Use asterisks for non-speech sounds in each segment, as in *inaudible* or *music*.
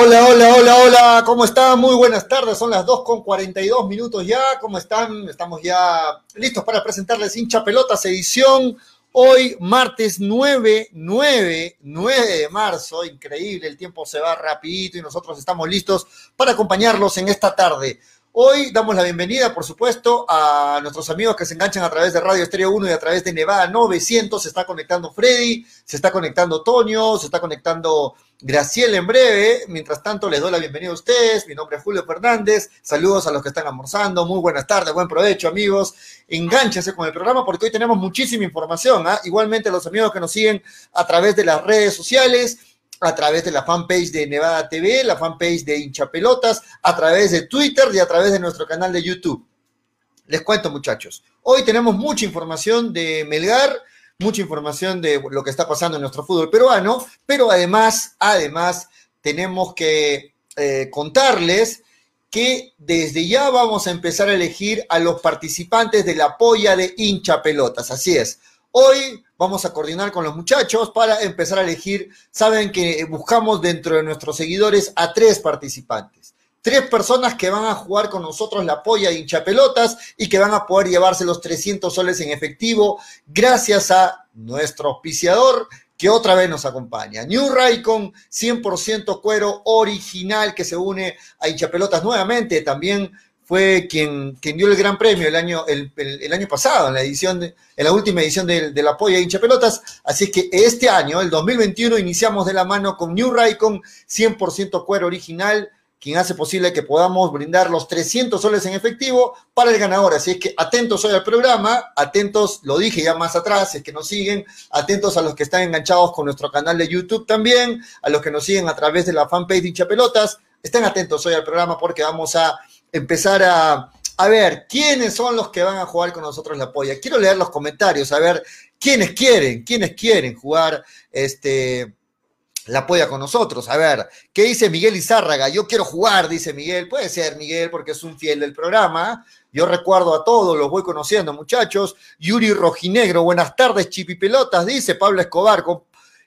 Hola, hola, hola, hola, ¿cómo están? Muy buenas tardes, son las 2 con 42 minutos ya, ¿cómo están? Estamos ya listos para presentarles hincha pelotas edición hoy martes 9, 9, 9 de marzo, increíble, el tiempo se va rapidito y nosotros estamos listos para acompañarlos en esta tarde. Hoy damos la bienvenida, por supuesto, a nuestros amigos que se enganchan a través de Radio Estéreo 1 y a través de Nevada 900. Se está conectando Freddy, se está conectando Toño, se está conectando Graciela en breve. Mientras tanto, les doy la bienvenida a ustedes. Mi nombre es Julio Fernández. Saludos a los que están almorzando. Muy buenas tardes, buen provecho, amigos. Engánchense con el programa porque hoy tenemos muchísima información. ¿ah? Igualmente, los amigos que nos siguen a través de las redes sociales a través de la fanpage de Nevada TV, la fanpage de Hinchapelotas, a través de Twitter y a través de nuestro canal de YouTube. Les cuento, muchachos. Hoy tenemos mucha información de Melgar, mucha información de lo que está pasando en nuestro fútbol peruano, pero además, además, tenemos que eh, contarles que desde ya vamos a empezar a elegir a los participantes de la polla de hincha pelotas. Así es. Hoy vamos a coordinar con los muchachos para empezar a elegir. Saben que buscamos dentro de nuestros seguidores a tres participantes. Tres personas que van a jugar con nosotros la polla de hinchapelotas y que van a poder llevarse los 300 soles en efectivo gracias a nuestro auspiciador que otra vez nos acompaña. New Raycon, 100% cuero original que se une a hinchapelotas nuevamente. También fue quien, quien dio el gran premio el año, el, el, año pasado, en la edición, de, en la última edición de, de la Polla Hincha Pelotas. Así que este año, el 2021, iniciamos de la mano con New Raycon, 100% cuero original, quien hace posible que podamos brindar los 300 soles en efectivo para el ganador. Así es que atentos hoy al programa, atentos, lo dije ya más atrás, es que nos siguen, atentos a los que están enganchados con nuestro canal de YouTube también, a los que nos siguen a través de la fanpage de Hincha Pelotas. Estén atentos hoy al programa porque vamos a empezar a, a ver quiénes son los que van a jugar con nosotros la polla. Quiero leer los comentarios, a ver quiénes quieren, quiénes quieren jugar este, la polla con nosotros. A ver, ¿qué dice Miguel Izárraga? Yo quiero jugar, dice Miguel. Puede ser Miguel porque es un fiel del programa. Yo recuerdo a todos, los voy conociendo, muchachos. Yuri Rojinegro, buenas tardes, chipipelotas, dice Pablo Escobar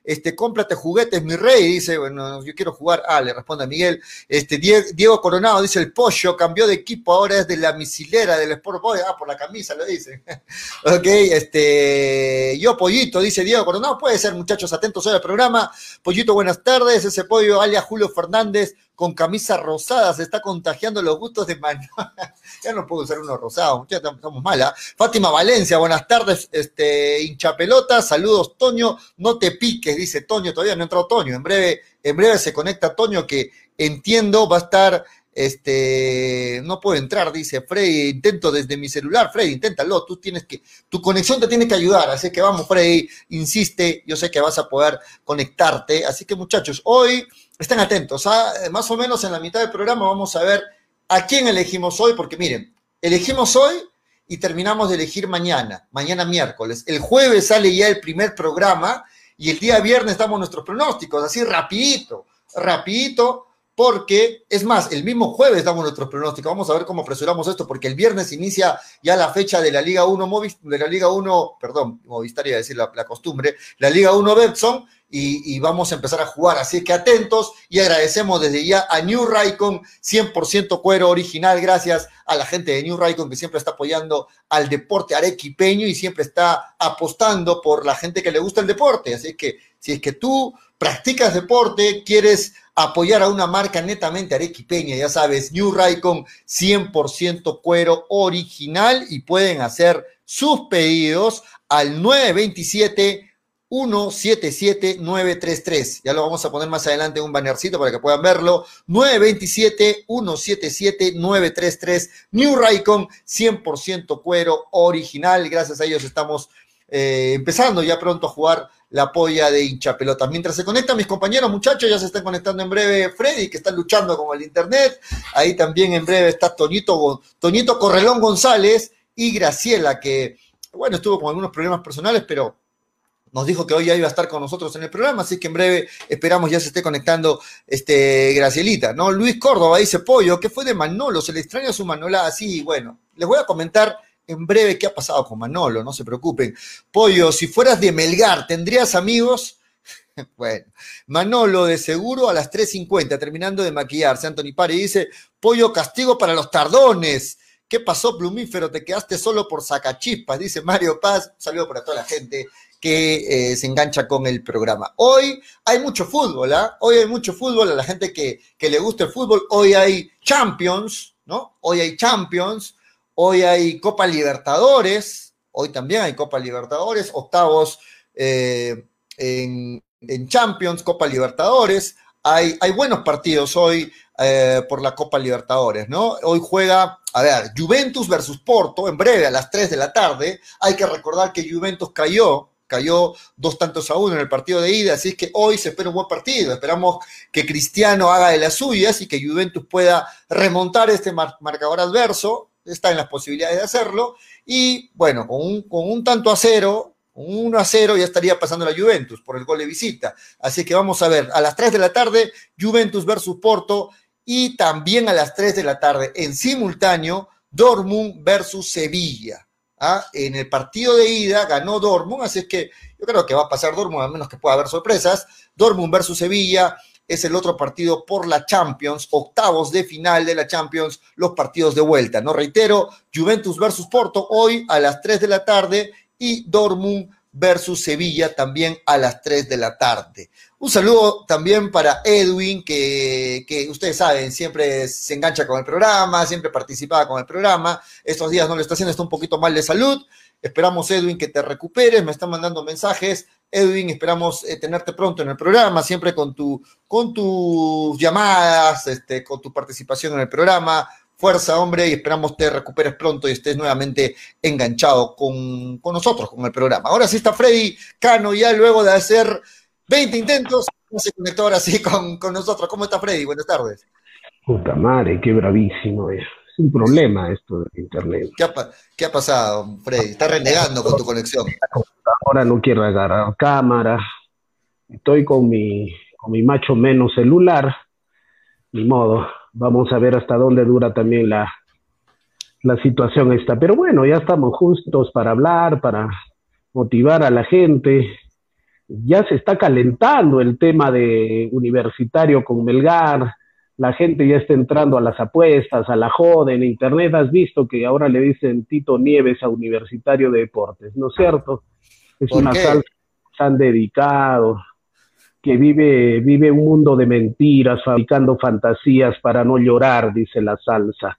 este, cómprate juguetes, mi rey, dice, bueno, yo quiero jugar, ah, le responde a Miguel, este, Diego Coronado dice, el pollo cambió de equipo, ahora es de la misilera del Sport Boy, ah, por la camisa lo dice, *laughs* ok, este, yo Pollito, dice Diego Coronado, puede ser, muchachos, atentos hoy al programa, Pollito, buenas tardes, ese pollo, alias Julio Fernández, con camisa rosada, se está contagiando los gustos de Manuel. *laughs* ya no puedo usar uno rosado, ya estamos mala. Fátima Valencia, buenas tardes, este, hincha pelota, saludos, Toño, no te piques, dice Toño, todavía no entrado Toño, en breve, en breve se conecta Toño, que entiendo va a estar, este, no puedo entrar, dice Freddy, intento desde mi celular, Freddy, inténtalo, tú tienes que, tu conexión te tiene que ayudar, así que vamos, Freddy, insiste, yo sé que vas a poder conectarte, así que muchachos, hoy estén atentos, ¿ah? más o menos en la mitad del programa vamos a ver a quién elegimos hoy, porque miren, elegimos hoy y terminamos de elegir mañana, mañana miércoles. El jueves sale ya el primer programa y el día viernes damos nuestros pronósticos, así rapidito, rapidito, porque es más, el mismo jueves damos nuestros pronósticos. Vamos a ver cómo apresuramos esto, porque el viernes inicia ya la fecha de la Liga 1 de la Liga 1, perdón, Movistar iba decir la, la costumbre, la Liga 1 Betson, y, y, vamos a empezar a jugar. Así que atentos y agradecemos desde ya a New Raycon, 100% cuero original, gracias a la gente de New Raycon que siempre está apoyando al deporte arequipeño y siempre está apostando por la gente que le gusta el deporte. Así que si es que tú practicas deporte, quieres apoyar a una marca netamente arequipeña, ya sabes, New Raycon 100% cuero original y pueden hacer sus pedidos al 927 177-933. Ya lo vamos a poner más adelante en un bannercito para que puedan verlo. 927-177-933. New Raycon, 100% cuero original. Gracias a ellos estamos eh, empezando ya pronto a jugar la polla de hincha pelota. Mientras se conectan mis compañeros, muchachos, ya se están conectando en breve Freddy, que está luchando con el internet. Ahí también en breve está Toñito, Toñito Correlón González y Graciela, que, bueno, estuvo con algunos problemas personales, pero nos dijo que hoy ya iba a estar con nosotros en el programa, así que en breve esperamos ya se esté conectando este Gracielita, ¿no? Luis Córdoba dice, Pollo, ¿qué fue de Manolo? ¿Se le extraña su Manola? Así, bueno, les voy a comentar en breve qué ha pasado con Manolo, no se preocupen. Pollo, si fueras de Melgar, ¿tendrías amigos? *laughs* Bueno, Manolo de seguro a las 3.50, terminando de maquillarse. Anthony Pari dice, pollo castigo para los tardones. ¿Qué pasó, plumífero? Te quedaste solo por sacachispas, dice Mario Paz. Un saludo para toda la gente que eh, se engancha con el programa. Hoy hay mucho fútbol, ¿ah? Hoy hay mucho fútbol a la gente que, que le gusta el fútbol. Hoy hay Champions, ¿no? Hoy hay Champions, hoy hay Copa Libertadores, hoy también hay Copa Libertadores, octavos eh, en, Champions, Copa Libertadores. Hay, hay buenos partidos hoy eh, por la Copa Libertadores, ¿no? Hoy juega, a ver, Juventus versus Porto, en breve a las 3 de la tarde. Hay que recordar que Juventus cayó, cayó dos tantos a uno en el partido de ida, así es que hoy se espera un buen partido. Esperamos que Cristiano haga de las suyas y que Juventus pueda remontar este marcador adverso. Está en las posibilidades de hacerlo. Y bueno, con un, con un tanto a cero, 1 a 0 ya estaría pasando la Juventus por el gol de visita. Así que vamos a ver, a las 3 de la tarde, Juventus versus Porto y también a las 3 de la tarde, en simultáneo, Dortmund versus Sevilla. ¿Ah? En el partido de ida ganó Dortmund, así que yo creo que va a pasar Dortmund, a menos que pueda haber sorpresas. Dortmund versus Sevilla es el otro partido por la Champions, octavos de final de la Champions, los partidos de vuelta. No reitero, Juventus versus Porto hoy a las 3 de la tarde y Dortmund versus Sevilla también a las 3 de la tarde. Un saludo también para Edwin, que, que, ustedes saben, siempre se engancha con el programa, siempre participa con el programa. Estos días no lo está haciendo, está un poquito mal de salud. Esperamos, Edwin, que te recuperes. Me están mandando mensajes. Edwin, esperamos eh, tenerte pronto en el programa, siempre con, tu, con tus llamadas, este, con tu participación en el programa. Fuerza, hombre, y esperamos te recuperes pronto y estés nuevamente enganchado con, con nosotros, con el programa. Ahora sí está Freddy Cano, ya luego de hacer 20 intentos, se conectó ahora sí con, con nosotros. ¿Cómo está Freddy? Buenas tardes. Puta madre, qué bravísimo es. Es un problema esto de internet. ¿Qué ha, qué ha pasado, Freddy? Está renegando con tu conexión. Ahora no quiero agarrar cámara. Estoy con mi, con mi macho menos celular. Ni modo Vamos a ver hasta dónde dura también la, la situación esta. Pero bueno, ya estamos justos para hablar, para motivar a la gente. Ya se está calentando el tema de universitario con Melgar. La gente ya está entrando a las apuestas, a la joda en internet. Has visto que ahora le dicen Tito Nieves a Universitario de Deportes, ¿no es cierto? Es una salsa que han dedicado que vive, vive un mundo de mentiras, fabricando fantasías para no llorar, dice la salsa.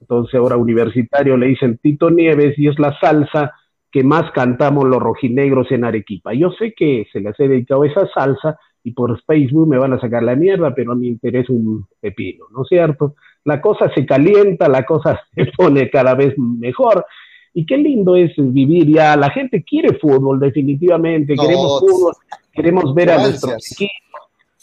Entonces ahora universitario le dicen Tito Nieves y es la salsa que más cantamos los rojinegros en Arequipa. Yo sé que se les he dedicado esa salsa y por Facebook me van a sacar la mierda, pero a mí me interesa un pepino, ¿no es cierto? La cosa se calienta, la cosa *laughs* se pone cada vez mejor. Y qué lindo es vivir ya. La gente quiere fútbol, definitivamente. Queremos fútbol queremos ver a nuestros equipos.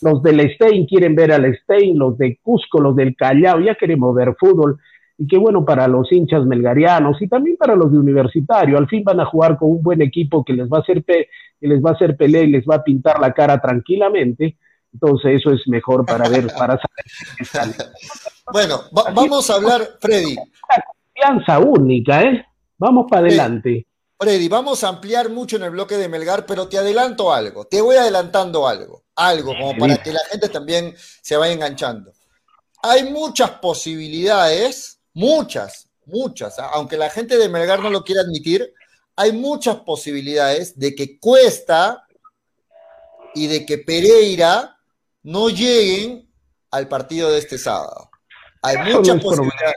Los del Stein quieren ver al Stein, los de Cusco, los del Callao, ya queremos ver fútbol. Y qué bueno para los hinchas melgarianos y también para los de universitario. Al fin van a jugar con un buen equipo que les va a hacer, que les va a hacer pelea y les va a pintar la cara tranquilamente. Entonces eso es mejor para ver, para saber. *laughs* bueno, vamos a hablar, Freddy. Confianza única, ¿eh? Vamos para adelante. Freddy, vamos a ampliar mucho en el bloque de Melgar, pero te adelanto algo, te voy adelantando algo, algo como para que la gente también se vaya enganchando. Hay muchas posibilidades, muchas, muchas, ¿ah? aunque la gente de Melgar no lo quiera admitir, hay muchas posibilidades de que Cuesta y de que Pereira no lleguen al partido de este sábado. Hay muchas posibilidades.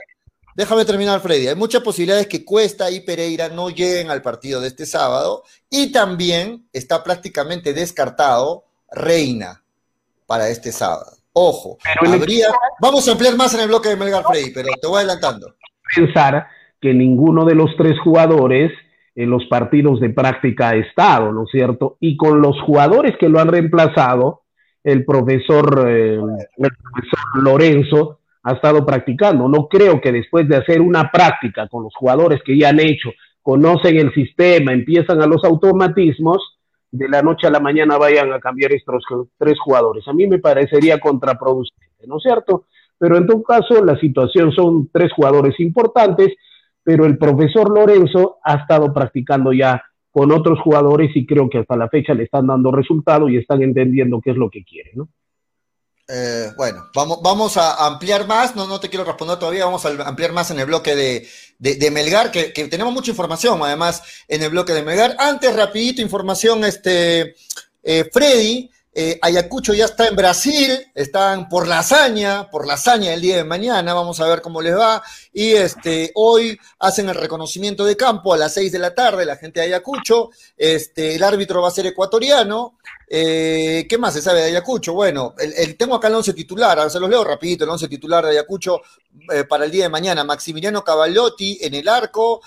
Déjame terminar, Freddy. Hay muchas posibilidades que Cuesta y Pereira no lleguen al partido de este sábado y también está prácticamente descartado Reina para este sábado. Ojo, habría... vamos a ampliar más en el bloque de Melgar, Freddy, pero te voy adelantando. Pensar que ninguno de los tres jugadores en los partidos de práctica ha estado, ¿no es cierto? Y con los jugadores que lo han reemplazado, el profesor, eh, el profesor Lorenzo ha estado practicando. No creo que después de hacer una práctica con los jugadores que ya han hecho, conocen el sistema, empiezan a los automatismos, de la noche a la mañana vayan a cambiar estos tres jugadores. A mí me parecería contraproducente, ¿no es cierto? Pero en todo caso, la situación son tres jugadores importantes, pero el profesor Lorenzo ha estado practicando ya con otros jugadores y creo que hasta la fecha le están dando resultado y están entendiendo qué es lo que quieren, ¿no? Eh, bueno, vamos, vamos a ampliar más, no, no te quiero responder todavía, vamos a ampliar más en el bloque de, de, Melgar, que, que, tenemos mucha información además en el bloque de Melgar. Antes, rapidito, información, este, eh, Freddy, eh, Ayacucho ya está en Brasil, están por la hazaña, por la hazaña del día de mañana, vamos a ver cómo les va. Y este, hoy hacen el reconocimiento de campo a las seis de la tarde, la gente de Ayacucho. Este, el árbitro va a ser ecuatoriano. Eh, ¿Qué más se sabe de Ayacucho? Bueno, el, tengo acá el once titular, ahora se los leo rapidito, el once titular de Ayacucho eh, para el día de mañana. Maximiliano Cavallotti en el arco,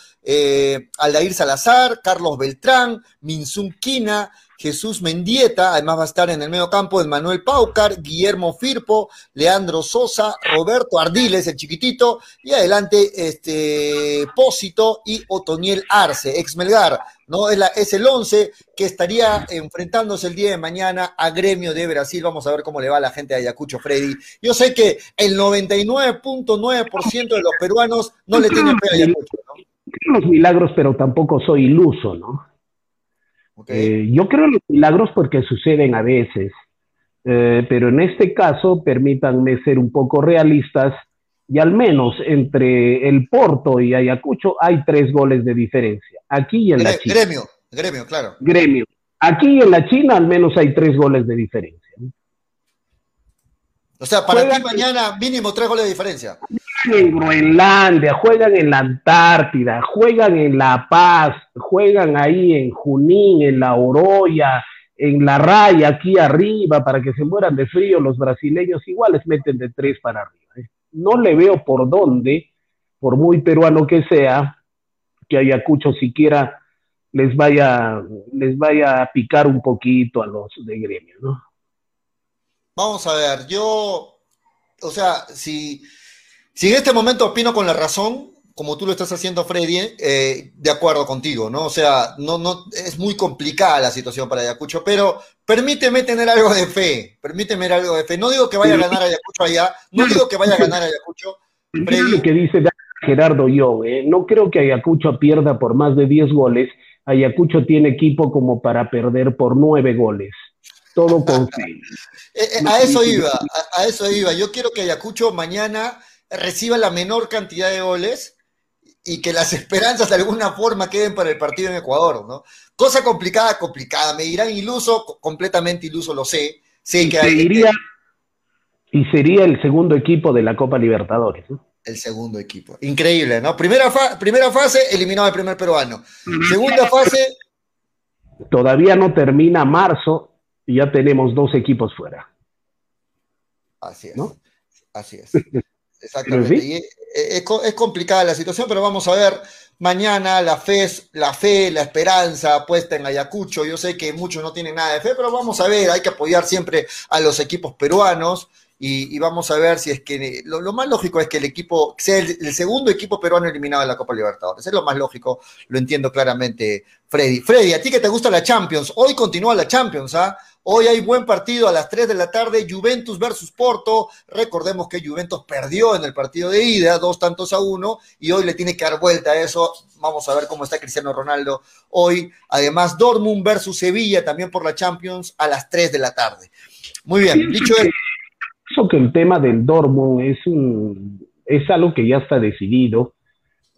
Aldair Salazar, Carlos Beltrán, Minsun Quina, Jesús Mendieta, además va a estar en el medio campo Manuel Paucar, Guillermo Firpo, Leandro Sosa, Roberto Ardiles, el chiquitito, y adelante este Pósito y Otoniel Arce, ex Melgar, ¿no? Es, la, es el 11 que estaría enfrentándose el día de mañana a Gremio de Brasil. Vamos a ver cómo le va a la gente de Ayacucho, Freddy. Yo sé que el 99.9% de los peruanos no le tienen fe a Ayacucho, ¿no? Los milagros, pero tampoco soy iluso, ¿no? Eh, yo creo en los milagros porque suceden a veces, eh, pero en este caso permítanme ser un poco realistas y al menos entre el Porto y Ayacucho hay tres goles de diferencia. Aquí y en la China. Gremio, gremio, claro. Gremio. Aquí y en la China al menos hay tres goles de diferencia. O sea, para ti mañana mínimo tres goles de diferencia. En Groenlandia, juegan en la Antártida, juegan en La Paz, juegan ahí en Junín, en La Oroya, en La Raya, aquí arriba, para que se mueran de frío los brasileños, igual les meten de tres para arriba. ¿eh? No le veo por dónde, por muy peruano que sea, que Ayacucho siquiera les vaya, les vaya a picar un poquito a los de gremio, ¿no? Vamos a ver, yo, o sea, si, si en este momento opino con la razón, como tú lo estás haciendo, Freddy, eh, de acuerdo contigo, ¿no? O sea, no, no, es muy complicada la situación para Ayacucho, pero permíteme tener algo de fe, permíteme algo de fe. No digo que vaya a ganar Ayacucho allá, no digo que vaya a ganar Ayacucho. Freddy. Lo que dice Gerardo yo, ¿eh? no creo que Ayacucho pierda por más de 10 goles. Ayacucho tiene equipo como para perder por 9 goles todo *laughs* con fe. Eh, eh, a eso iba, a, eso iba. Yo quiero que Ayacucho mañana reciba la menor cantidad de goles y que las *laughs* esperanzas de alguna forma queden para el partido en Ecuador, ¿no? Cosa complicada, complicada. Me dirán iluso, completamente iluso, lo sé. Sé que hay, y sería el segundo equipo de la Copa Libertadores, ¿no? El segundo equipo. Increíble, ¿no? Primera, primera fase, eliminado el primer peruano. Segunda fase. Todavía no termina marzo y ya tenemos dos equipos fuera. Así es. ¿no? Así es. *laughs* Exactamente. es, complicada la situación, pero vamos a ver mañana la fe, la fe, la esperanza puesta en Ayacucho. Yo sé que muchos no tienen nada de fe, pero vamos a ver, hay que apoyar siempre a los equipos peruanos. Y, vamos a ver si es que lo, más lógico es que el equipo sea el, segundo equipo peruano eliminado de la Copa Libertadores. Es lo más lógico, lo entiendo claramente, Freddy. Freddy, a ti que te gusta la Champions, hoy continúa la Champions, ¿ah? Hoy hay buen partido a las 3 de la tarde, Juventus versus Porto. Recordemos que Juventus perdió en el partido de ida, dos tantos a uno, y hoy le tiene que dar vuelta a eso. Vamos a ver cómo está Cristiano Ronaldo hoy. Además, Dortmund versus Sevilla, también por la Champions, a las 3 de la tarde. Muy bien, dicho eso. que el tema del Dortmund es, un, es algo que ya está decidido.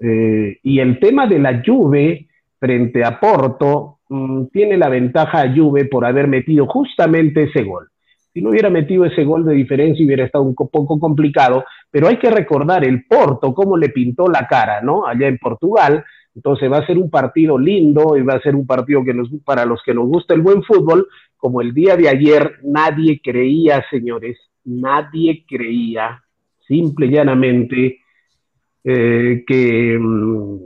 Eh, y el tema de la Juve frente a Porto Mm, tiene la ventaja a Juve por haber metido justamente ese gol. Si no hubiera metido ese gol de diferencia hubiera estado un poco complicado, pero hay que recordar el Porto, cómo le pintó la cara, ¿no? Allá en Portugal. Entonces va a ser un partido lindo y va a ser un partido que nos, para los que nos gusta el buen fútbol, como el día de ayer nadie creía, señores, nadie creía, simple y llanamente, eh, que, mm,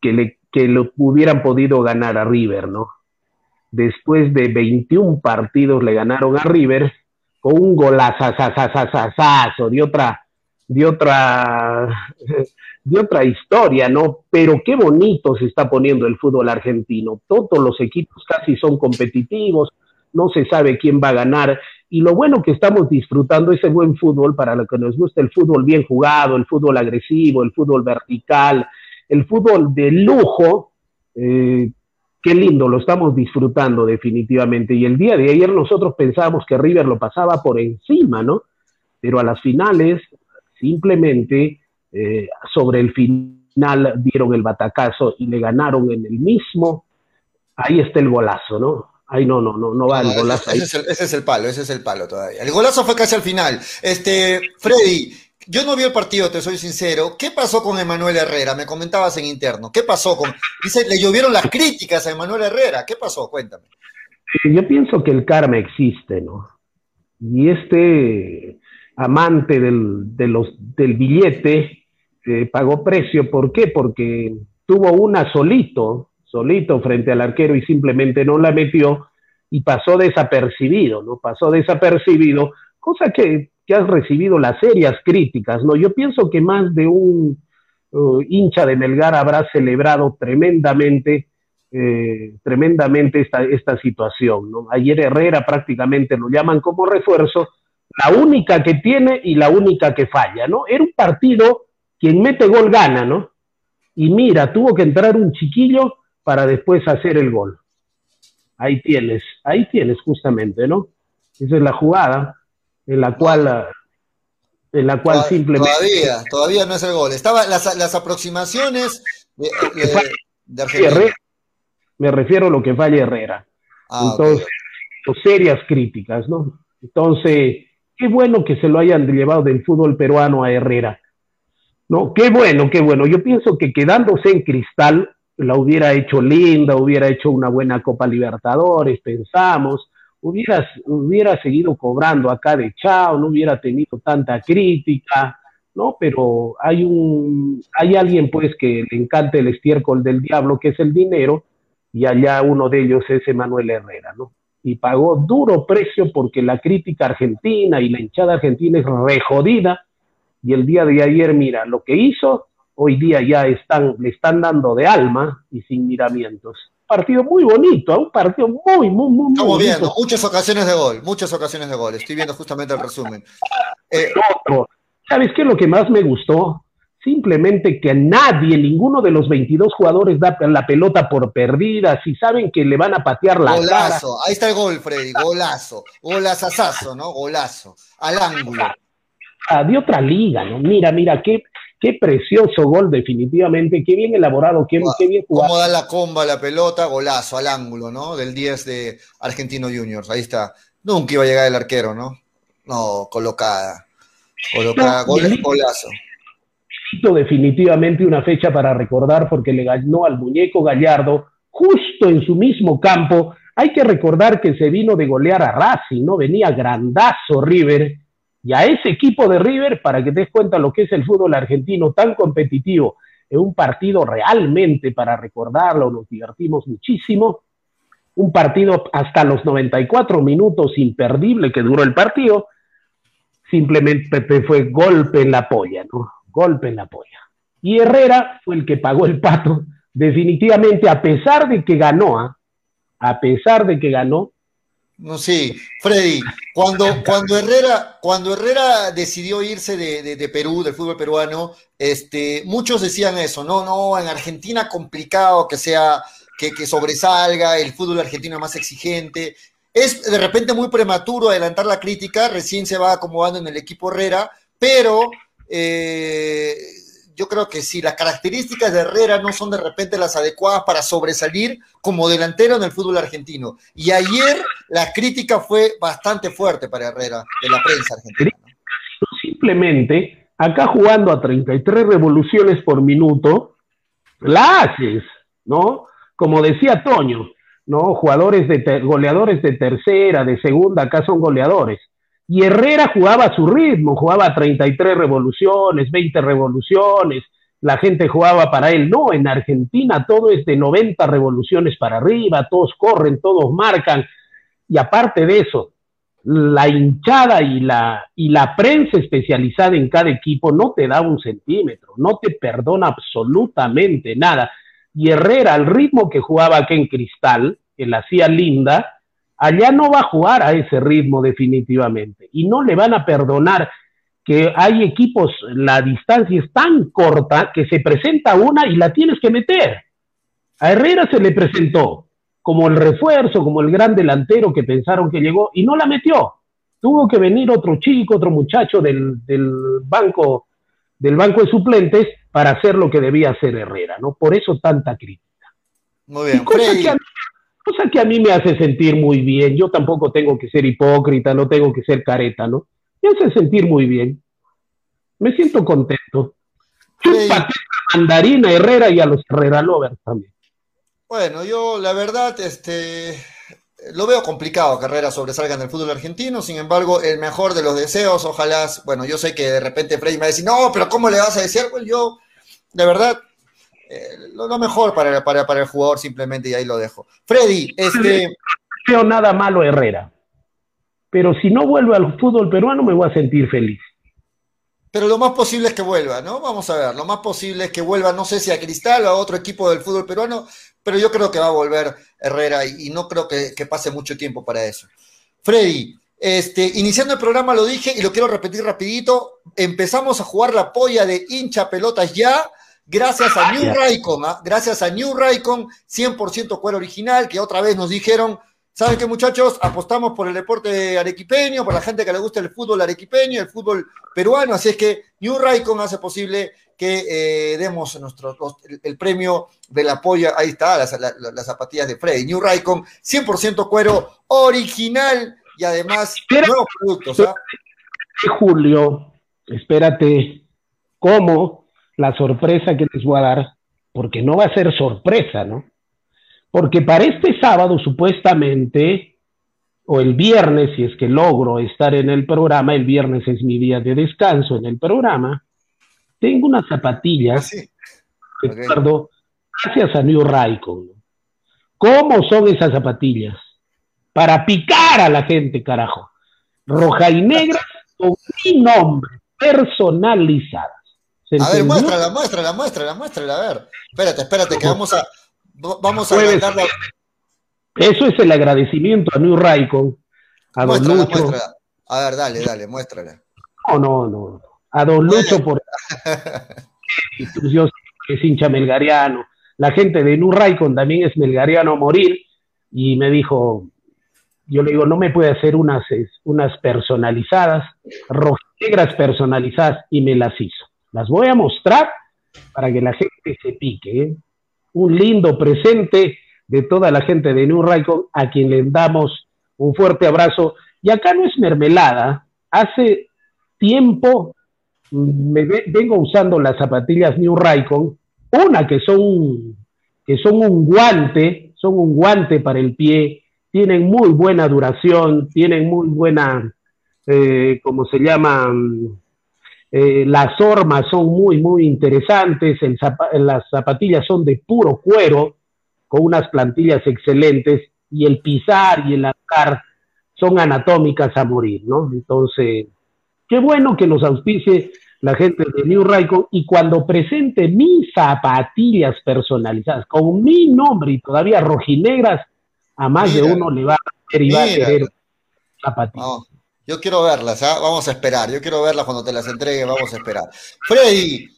que le que lo hubieran podido ganar a River, ¿no? Después de 21 partidos le ganaron a River con un golazo de otra, de otra, *laughs* de otra historia, ¿no? Pero qué bonito se está poniendo el fútbol argentino. Todos los equipos casi son competitivos, no se sabe quién va a ganar. Y lo bueno que estamos disfrutando ese buen fútbol para lo que nos gusta el fútbol bien jugado, el fútbol agresivo, el fútbol vertical, el fútbol de lujo, eh, qué lindo, lo estamos disfrutando definitivamente. Y el día de ayer nosotros pensábamos que River lo pasaba por encima, ¿no? Pero a las finales simplemente eh, sobre el final dieron el batacazo y le ganaron en el mismo. Ahí está el golazo, ¿no? Ahí no, no, no, no va el golazo. Ese, Es el, ese, es el, palo, ese es el palo todavía. El golazo fue casi al final. Este, Freddy, yo no vi el partido, te soy sincero. ¿Qué pasó con Emanuel Herrera? Me comentabas en interno. ¿Qué pasó con.? Dice, le llovieron las críticas a Emanuel Herrera. ¿Qué pasó? Cuéntame. Yo pienso que el karma existe, ¿no? Y este amante del, del billete eh, pagó precio. ¿Por qué? Porque tuvo una solito, solito frente al arquero y simplemente no la metió y pasó desapercibido, ¿no? Pasó desapercibido, cosa que que has recibido las serias críticas, ¿no? Yo pienso que más de un uh, hincha de Melgar habrá celebrado tremendamente, eh, tremendamente esta, esta situación, ¿no? Ayer Herrera prácticamente lo llaman como refuerzo, la única que tiene y la única que falla, ¿no? Era un partido, quien mete gol gana, ¿no? Y mira, tuvo que entrar un chiquillo para después hacer el gol. Ahí tienes, ahí tienes justamente, ¿no? Esa es la jugada en la cual, en la cual simplemente... Todavía, todavía no es el gol. Estaba las, las aproximaciones de, de, Argentina. me refiero a lo que falla Herrera. Ah, Entonces, serias críticas, ¿no? Entonces, qué bueno que se lo hayan llevado del fútbol peruano a Herrera. ¿No? Qué bueno, qué bueno. Yo pienso que quedándose en cristal, la hubiera hecho linda, hubiera hecho una buena Copa Libertadores, pensamos, hubiera, hubiera seguido cobrando acá de chao, no hubiera tenido tanta crítica, ¿no? Pero hay un, hay alguien pues que le encanta el estiércol del diablo, que es el dinero, y allá uno de ellos es Emanuel Herrera, ¿no? Y pagó duro precio porque la crítica argentina y la hinchada argentina es rejodida, y el día de ayer, mira, lo que hizo, hoy día ya están, le están dando de alma y sin miramientos partido muy bonito, un partido muy, muy, muy, Estamos viendo, muchas ocasiones de gol, muchas ocasiones de gol. Estoy viendo justamente el resumen. *laughs* Eh, ¿Sabes qué es lo que más me gustó? Simplemente que nadie, ninguno de los 22 jugadores da la pelota por perdida, si saben que le van a patear la Golazo, ahí está el gol, Freddy, golazo, golazazazo, ¿no? Golazo, al ángulo. Ah, de otra liga, ¿no? Mira, mira, qué, Qué precioso gol, definitivamente. Qué bien elaborado, qué, bien jugado. Cómo da la comba la pelota, golazo al ángulo, ¿no? Del 10 de Argentino Juniors. Ahí está. Nunca iba a llegar el arquero, ¿no? No, colocada. Colocada, golazo. Definitivamente una fecha para recordar porque le ganó al muñeco Gallardo justo en su mismo campo. Hay que recordar que se vino de golear a Racing, ¿no? Venía grandazo River y a ese equipo de River, para que te des cuenta lo que es el fútbol argentino tan competitivo, en un partido realmente para recordarlo, nos divertimos muchísimo, un partido hasta los 94 minutos imperdible que duró el partido, simplemente fue golpe en la polla, ¿no? Golpe en la polla. Y Herrera fue el que pagó el pato, definitivamente, a pesar de que ganó, ¿ah? a pesar de que ganó, no, sí, Freddy, cuando, cuando, Herrera, cuando Herrera decidió irse de, Perú, del fútbol peruano, este, muchos decían eso, no, no, en Argentina complicado que sea, que, que sobresalga, el fútbol argentino más exigente. Es de repente muy prematuro adelantar la crítica, recién se va acomodando en el equipo Herrera, pero eh, yo creo que si las características de Herrera no son de repente las adecuadas para sobresalir como delantero en el fútbol argentino. Y ayer la crítica fue bastante fuerte para Herrera de la prensa argentina. Simplemente, acá jugando a 33 revoluciones por minuto, la haces, ¿no? Como decía Toño, ¿no? Jugadores de goleadores de tercera, de segunda, acá son goleadores y Herrera jugaba a su ritmo, jugaba 33 revoluciones, 20 revoluciones, la gente jugaba para él. No, en Argentina todo es de 90 revoluciones para arriba, todos corren, todos marcan. Y aparte de eso, la hinchada y la, y la prensa especializada en cada equipo no te da un centímetro, no te perdona absolutamente nada. Y Herrera, al ritmo que jugaba aquí en Cristal, que la hacía linda, allá no va a jugar a ese ritmo definitivamente y no le van a perdonar que hay equipos, la distancia es tan corta que se presenta una y la tienes que meter. A Herrera se le presentó, como el refuerzo, como el gran delantero que pensaron que llegó y no la metió. Tuvo que venir otro chico, otro muchacho del, del banco del banco de suplentes para hacer lo que debía hacer Herrera, ¿no? Por eso tanta crítica. Muy bien, cosa, que a, cosa que a mí me hace sentir muy bien. Yo tampoco tengo que ser hipócrita, no tengo que ser careta, ¿no? Me hace sentir muy bien. Me siento contento. Chúpate mandarina Herrera y a los Herrera Lovers también. Bueno, yo la verdad, este, lo veo complicado que Herrera sobresalga en el fútbol argentino, sin embargo, el mejor de los deseos, ojalá, bueno, yo sé que de repente Freddy me va a decir, no, pero ¿cómo le vas a decir? Pues yo, de verdad, eh, lo, mejor para, para, para, el jugador simplemente y ahí lo dejo. Freddy, este... No veo nada malo Herrera, pero si no vuelve al fútbol peruano me voy a sentir feliz. Pero lo más posible es que vuelva, ¿no? Vamos a ver, lo más posible es que vuelva, no sé si a Cristal o a otro equipo del fútbol peruano, pero yo creo que va a volver Herrera y, no creo que, pase mucho tiempo para eso. Freddy, este, iniciando el programa lo dije y lo quiero repetir rapidito, empezamos a jugar la polla de hincha pelotas ya, gracias a New Raycon, ¿ah? gracias a New Raycon, 100% cuero original, que otra vez nos dijeron, ¿saben qué muchachos? Apostamos por el deporte arequipeño, por la gente que le gusta el fútbol arequipeño, el fútbol peruano, así es que New Raycon hace posible que eh, demos nuestro, el, premio de la polla. Ahí está, las, zapatillas de Freddy. New Raycon, 100% cuero original y además nuevos productos. ¿ah? Julio, espérate, ¿cómo la sorpresa que les voy a dar? Porque no va a ser sorpresa, ¿no? Porque para este sábado, supuestamente, o el viernes, si es que logro estar en el programa, el viernes es mi día de descanso en el programa, tengo unas zapatillas, Ricardo, gracias a New Raycon. ¿Cómo son esas zapatillas? Para picar a la gente, carajo. Roja y negra con mi nombre, personalizadas. A ver, muéstrala, muéstrala, muéstrala, muéstrala, a ver. Espérate, espérate, que vamos a, vamos a Eso es el agradecimiento a New Raycon, a Don Lucho. A ver, dale, dale, muéstrala. No, no, no a don Lucho por que *laughs* es hincha melgariano. La gente de Nurraicon también es melgariano a morir y me dijo, yo le digo, no me puede hacer unas, unas personalizadas, rojinegras personalizadas y me las hizo. Las voy a mostrar para que la gente se pique. ¿eh? Un lindo presente de toda la gente de New Raycon a quien le damos un fuerte abrazo. Y acá no es mermelada. Hace tiempo me vengo usando las zapatillas New Raycon, una que son, que son un guante, son un guante para el pie, tienen muy buena duración, tienen muy buena, eh, como se llama, eh, las hormas son muy, muy interesantes, las zapatillas son de puro cuero, con unas plantillas excelentes, y el pisar y el andar son anatómicas a morir, ¿no? Entonces, qué bueno que nos auspicie la gente de New Raycon y cuando presente mis zapatillas personalizadas con mi nombre y todavía rojinegras, a más de uno le va a querer y va a querer zapatillas. Yo quiero verlas, ¿ah? vamos a esperar. Yo quiero verlas cuando te las entregue, vamos a esperar. Freddy,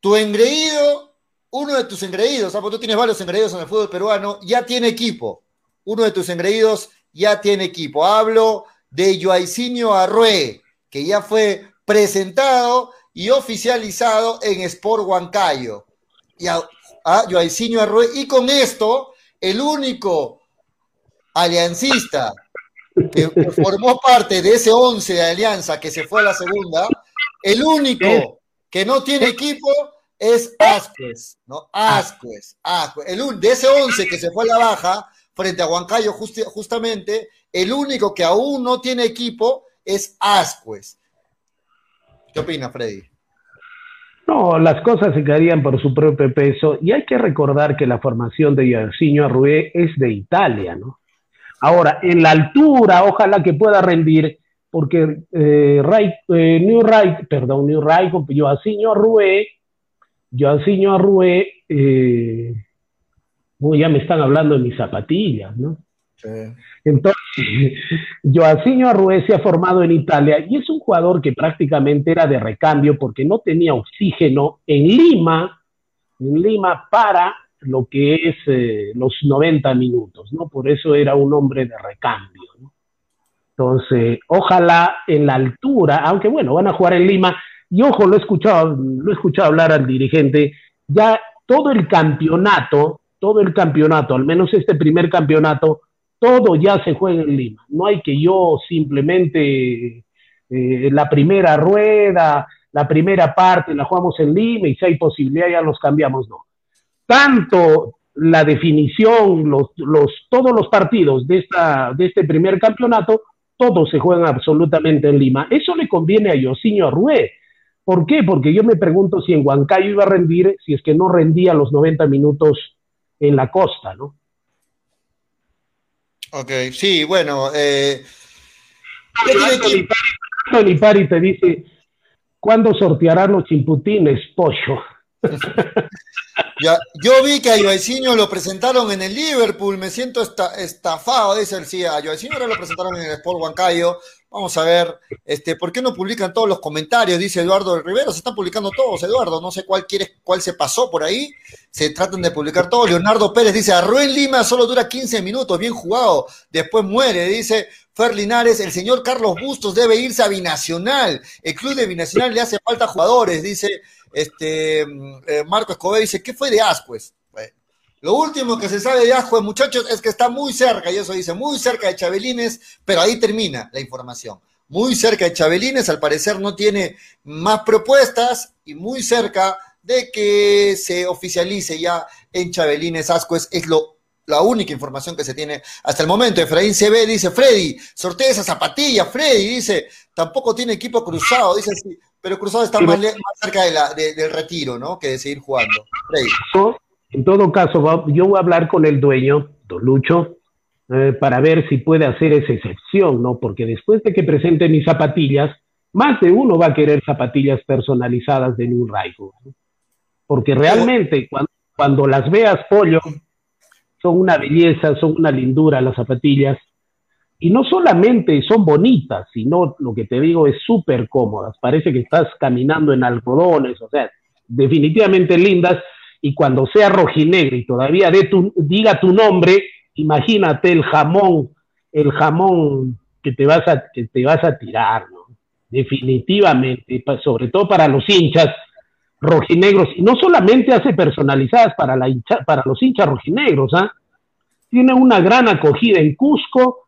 tu engreído, uno de tus engreídos, ¿ah? porque tú tienes varios engreídos en el fútbol peruano, ya tiene equipo. Uno de tus engreídos ya tiene equipo. Hablo de Joaicinio Arrué, que ya fue presentado y oficializado en Sport Huancayo. Y a, a Arrué. Y con esto, el único aliancista que formó parte de ese 11 de alianza que se fue a la segunda, el único que no tiene equipo es Ascuez, ¿no? Ascuez, El, de ese 11 que se fue a la baja frente a Huancayo justamente, el único que aún no tiene equipo es Ascuez. ¿Qué opina, Freddy? No, las cosas se quedarían por su propio peso y hay que recordar que la formación de Yarciño Arrué es de Italia, ¿no? Ahora, en la altura, ojalá que pueda rendir, porque eh, eh New Ray, perdón, New Ray, Joacinho Arrué, Joacinho Arrué, eh, ya me están hablando de mis zapatillas, ¿no? Entonces, *laughs* Joaquín Arrué se ha formado en Italia y es un jugador que prácticamente era de recambio porque no tenía oxígeno en Lima, en Lima para lo que es eh, los 90 minutos, ¿no? Por eso era un hombre de recambio, ¿no? Entonces, ojalá en la altura, aunque bueno, van a jugar en Lima, y ojo, lo he escuchado, lo he escuchado hablar al dirigente, ya todo el campeonato, todo el campeonato, al menos este primer campeonato, todo ya se juega en Lima. No hay que yo simplemente eh, la primera rueda, la primera parte la jugamos en Lima y si hay posibilidad ya los cambiamos, no. Tanto la definición, los, los, todos los partidos de, esta, de este primer campeonato, todos se juegan absolutamente en Lima. Eso le conviene a Yosinho Arrué. ¿Por qué? Porque yo me pregunto si en Huancayo iba a rendir, si es que no rendía los 90 minutos en la costa, ¿no? Ok, sí, bueno. Eh, Anthony Pari te dice, ¿cuándo sortearán los chimputines, pollo? *laughs* Yo vi que a Joaquinho lo presentaron en el Liverpool, me siento estafado, dice el sí, a ahora lo presentaron en el Sport Huancayo. Vamos a ver, este, ¿por qué no publican todos los comentarios? Dice Eduardo Rivero, se están publicando todos, Eduardo, no sé cuál quiere, cuál se pasó por ahí, se tratan de publicar todos. Leonardo Pérez dice, Arruén Lima solo dura 15 minutos, bien jugado, después muere, dice Fer Linares, el señor Carlos Bustos debe irse a Binacional, el club de Binacional le hace falta jugadores, dice este, mm, eh, Marco Escobar dice, ¿qué fue de Ascuez? Bueno, lo último que se sabe de Ascuez, muchachos, es que está muy cerca, y eso dice, muy cerca de Chabelines, pero ahí termina la información. Muy cerca de Chabelines, al parecer no tiene más propuestas y muy cerca de que se oficialice ya en Chabelines Ascuez, es lo la única información que se tiene hasta el momento. Efraín CB dice, Freddy, sortea esa zapatilla, Freddy, dice, tampoco tiene equipo cruzado, dice, sí, pero Cruzado está más, cerca del retiro, ¿no? Que de seguir jugando. En todo caso, yo voy a hablar con el dueño, Don Lucho, eh, para ver si puede hacer esa excepción, ¿no? Porque después de que presente mis zapatillas, más de uno va a querer zapatillas personalizadas de New Raigo. Porque realmente, cuando, cuando las veas, pollo, son una belleza, son una lindura las zapatillas. Y no solamente son bonitas, sino lo que te digo es súper cómodas. Parece que estás caminando en algodones, o sea, definitivamente lindas. Y cuando sea rojinegro y todavía de tu, diga tu nombre, imagínate el jamón, el jamón que te vas a, que te vas a tirar, ¿no? Definitivamente, sobre todo para los hinchas rojinegros. Y no solamente hace personalizadas para, la para los hinchas rojinegros, ¿ah? Tiene una gran acogida en Cusco,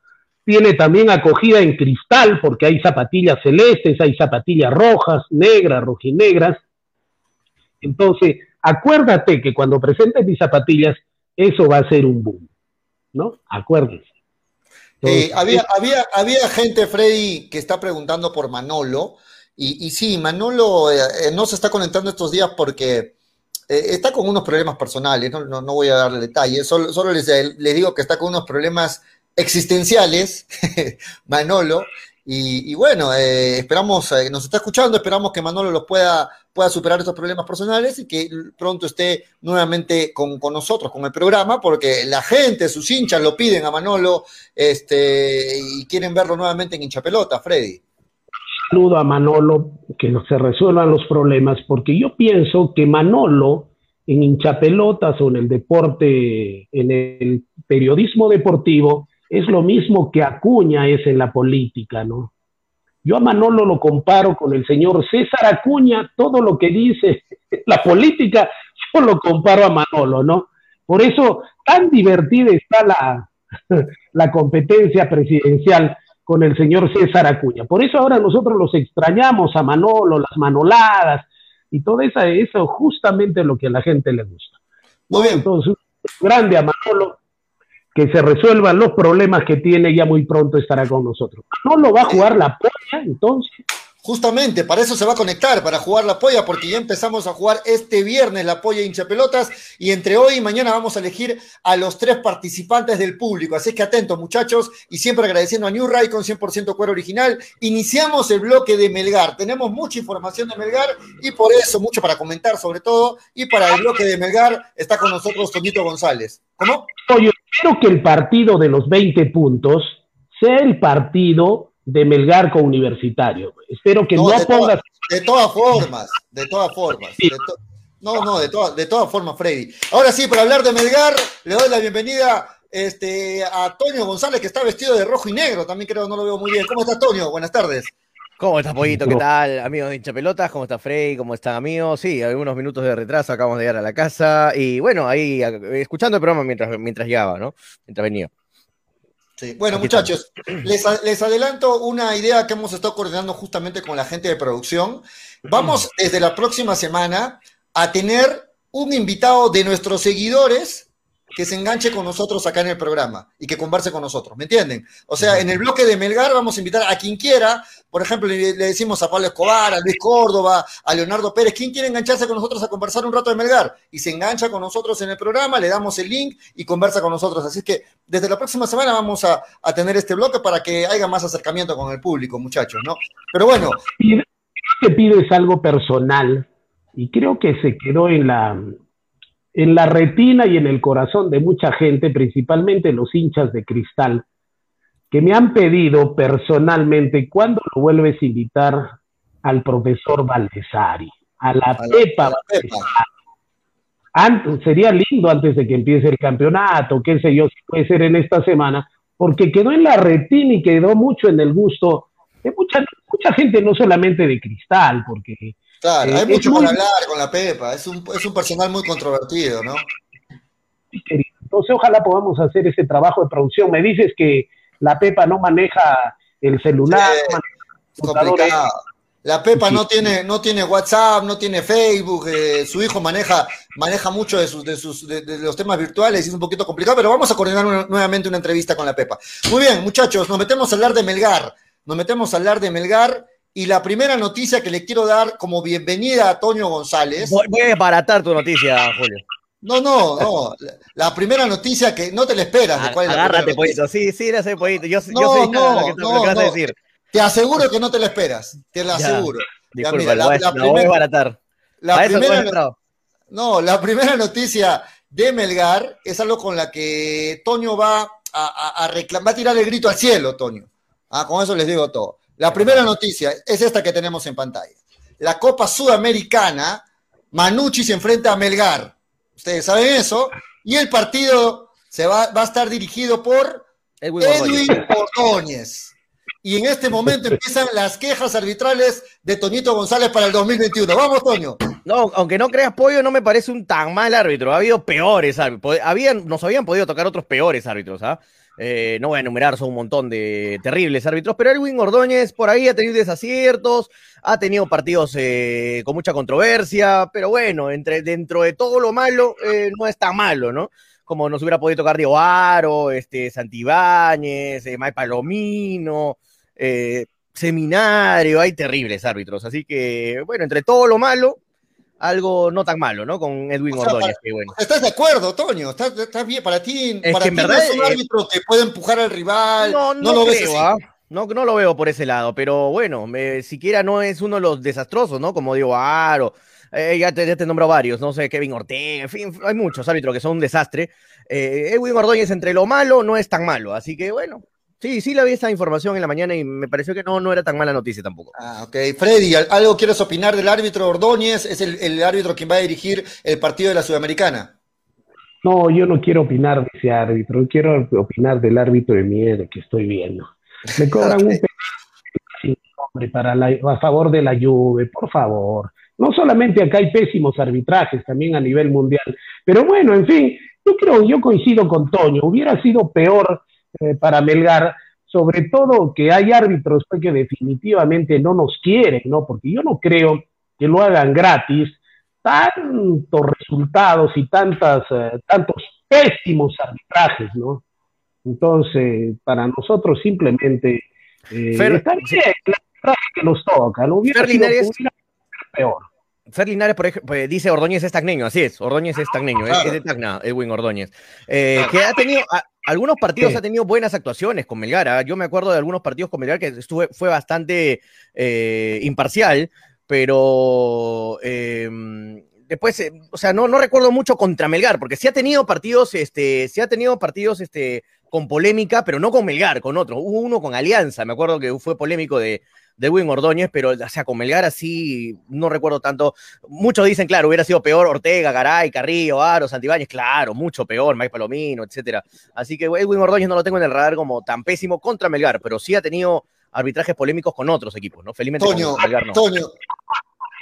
tiene también acogida en cristal, porque hay zapatillas celestes, hay zapatillas rojas, negras, rojinegras. Entonces, acuérdate que cuando presentes mis zapatillas, eso va a ser un boom, ¿no? Acuérdense. Eh, había, había, había gente, Freddy, que está preguntando por Manolo, y, y sí, Manolo eh, eh, no se está conectando estos días porque está con unos problemas personales, no, no, voy a darle detalles, solo, solo les, les, digo que está con unos problemas existenciales, *laughs* Manolo. Y, bueno, eh, esperamos, eh, nos está escuchando, esperamos que Manolo los pueda, pueda superar estos problemas personales y que pronto esté nuevamente con, nosotros, con el programa, porque la gente, sus hinchas lo piden a Manolo este, y quieren verlo nuevamente en hinchapelota, Freddy. Saludo a Manolo, que se resuelvan los problemas, porque yo pienso que Manolo en hinchapelotas o en el deporte, en el periodismo deportivo, es lo mismo que Acuña es en la política, ¿no? Yo a Manolo lo comparo con el señor César Acuña, todo lo que dice *laughs* la política, yo lo comparo a Manolo, ¿no? Por eso tan divertida está la, *laughs* la competencia presidencial con el señor César Acuña. Por eso ahora nosotros los extrañamos a Manolo, las manoladas y todo eso, eso justamente lo que a la gente le gusta. Muy bien. Entonces, grande a Manolo, que se resuelvan los problemas que tiene, ya muy pronto estará con nosotros. ¿No lo va a jugar la polla entonces? Justamente, para eso se va a conectar, para jugar la polla, porque ya empezamos a jugar este viernes la polla hincha pelotas y entre hoy y mañana vamos a elegir a los tres participantes del público. Así que atentos, muchachos, y siempre agradeciendo a New Ray con 100% cuero original. Iniciamos el bloque de Melgar. Tenemos mucha información de Melgar y por eso, mucho para comentar sobre todo. Y para el bloque de Melgar está con nosotros Tonito González. ¿Cómo? Oye, espero que el partido de los 20 puntos sea el partido de Melgar con Universitario. Espero que no, de pongas... de todas formas, de todas formas. No, no, de, de todas formas, Freddy. Ahora sí, para hablar de Melgar, le doy la bienvenida este, a Toño González, que está vestido de rojo y negro. También creo, no lo veo muy bien. ¿Cómo está, Toño? Buenas tardes. ¿Cómo estás, Pollito? ¿Qué tal, amigos de hinchapelotas? ¿Cómo está Frey? ¿Cómo están, amigos? Sí, algunos minutos de retraso, acabamos de llegar a la casa y bueno, ahí escuchando el programa mientras, mientras llegaba, ¿no? Mientras venía. Sí. Bueno, muchachos, *clears throat* les, les, adelanto una idea que hemos estado coordinando justamente con la gente de producción. Vamos *clears throat* desde la próxima semana a tener un invitado de nuestros seguidores que se enganche con nosotros acá en el programa y que converse con nosotros, ¿me entienden? O sea, en el bloque de Melgar vamos a invitar a quien quiera, por ejemplo, le, decimos a Pablo Escobar, a Luis Córdoba, a Leonardo Pérez, ¿quién quiere engancharse con nosotros a conversar un rato de Melgar? Y se engancha con nosotros en el programa, le damos el link y conversa con nosotros. Así que desde la próxima semana vamos a, tener este bloque para que haya más acercamiento con el público, muchachos, ¿no? Pero bueno. Lo pido es algo personal y creo que se quedó en la en la retina y en el corazón de mucha gente, principalmente los hinchas de cristal, que me han pedido personalmente cuándo lo vuelves a invitar al profesor Valdesari, a la, Pepa, Antes, sería lindo antes de que empiece el campeonato, qué sé yo, si puede ser en esta semana, porque quedó en la retina y quedó mucho en el gusto de mucha, mucha gente, no solamente de cristal, porque Claro, hay eh, mucho para hablar con la Pepa, es un, es un personal muy controvertido, ¿no? Entonces, ojalá podamos hacer ese trabajo de producción. Me dices que la Pepa no maneja el celular. complicado. La Pepa no tiene, no tiene WhatsApp, no tiene Facebook, eh, su hijo maneja, maneja mucho de, sus, de, sus, de, los temas virtuales y es un poquito complicado, pero vamos a coordinar nuevamente una entrevista con la Pepa. Muy bien, muchachos, nos metemos a hablar de Melgar. Nos metemos a hablar de Melgar y la primera noticia que le quiero dar como bienvenida a Toño González. Voy, a desbaratar tu noticia, Julio. No, no, no. La, primera noticia que no te la esperas. Agárrate, Pollito. Sí, sí, la sé, Pollito. Yo, yo sé lo, que, no, vas a decir. Te aseguro que no te la esperas. Te la aseguro. Disculpa, la, voy, la, voy a desbaratar. La primera, no, la primera noticia de Melgar es algo con la que Toño va a, a, reclamar, va a tirar el grito al cielo, Toño. Ah, con eso les digo todo. La primera noticia es esta que tenemos en pantalla. La Copa Sudamericana, Manucci se enfrenta a Melgar. Ustedes saben eso. Y el partido se va, a estar dirigido por Edwin, Ordóñez. Y en este momento empiezan las quejas arbitrales de Toñito González para el 2021. Vamos, Toño. No, aunque no creas pollo, no me parece un tan mal árbitro. Ha habido peores árbitros. Habían, nos habían podido tocar otros peores árbitros, ¿ah? Eh, no voy a enumerar, son un montón de terribles árbitros, pero Elwin Ordóñez por ahí ha tenido desaciertos, ha tenido partidos eh, con mucha controversia, pero bueno, entre, dentro de todo lo malo, eh, no es tan malo, ¿no? Como nos hubiera podido tocar Diego Aro, este, Santibáñez, May Palomino, Seminario, hay terribles árbitros, así que, bueno, entre todo lo malo, algo no tan malo, ¿no? Con Edwin Ordóñez. bueno. ¿Estás de acuerdo, Toño? ¿Estás, bien? Para ti, para ti verdad, es un árbitro que puede empujar al rival. No, no, lo creo, ¿ah? No, no lo veo por ese lado, pero bueno, siquiera no es uno de los desastrosos, ¿no? Como digo, Aro, eh, ya, te, ya te nombro varios, no sé, Kevin Ortega, en fin, hay muchos árbitros que son un desastre. Eh, Edwin Ordóñez entre lo malo no es tan malo, así que bueno, Sí, sí la vi esa información en la mañana y me pareció que no, no era tan mala noticia tampoco. Ah, ok. Freddy, ¿algo quieres opinar del árbitro Ordóñez? ¿Es el, árbitro quien va a dirigir el partido de la Sudamericana? No, yo no quiero opinar de ese árbitro, quiero opinar del árbitro de miedo que estoy viendo. Me cobran *laughs* un hombre para a favor de la Juve, por favor. No solamente acá hay pésimos arbitrajes, también a nivel mundial. Pero bueno, en fin, yo creo, yo coincido con Toño, hubiera sido peor eh, para Melgar, sobre todo que hay árbitros pues, que definitivamente no nos quieren, ¿no? Porque yo no creo que lo hagan gratis, tantos resultados y tantas, eh, tantos pésimos arbitrajes, ¿no? Entonces, para nosotros simplemente eh, está bien el arbitraje que nos toca, no hubiera sido, peor. Fer Linares, por ejemplo, pues, dice Ordóñez es tagneño, así es, Ordóñez es tagneño, es, de Tacna, Edwin Ordóñez. Eh, que ha tenido, algunos partidos ha tenido buenas actuaciones con Melgar. ¿ah? Yo me acuerdo de algunos partidos con Melgar que estuve, fue bastante eh, imparcial, pero em, después, eh, o sea, no, no recuerdo mucho contra Melgar, porque sí ha tenido partidos, este, sí ha tenido partidos, este, con polémica, pero no con Melgar, con otro. Hubo uno con Alianza, me acuerdo que fue polémico de, de Edwin Ordóñez, pero, o sea, con Melgar así, no recuerdo tanto. Muchos dicen, claro, hubiera sido peor Ortega, Garay, Carrillo, Aro, Santibáñez, claro, mucho peor, Mike Palomino, etcétera. Así que Edwin Ordóñez no lo tengo en el radar como tan pésimo contra Melgar, pero sí ha tenido arbitrajes polémicos con otros equipos, ¿no? Felizmente Toño, Melgar no. Toño.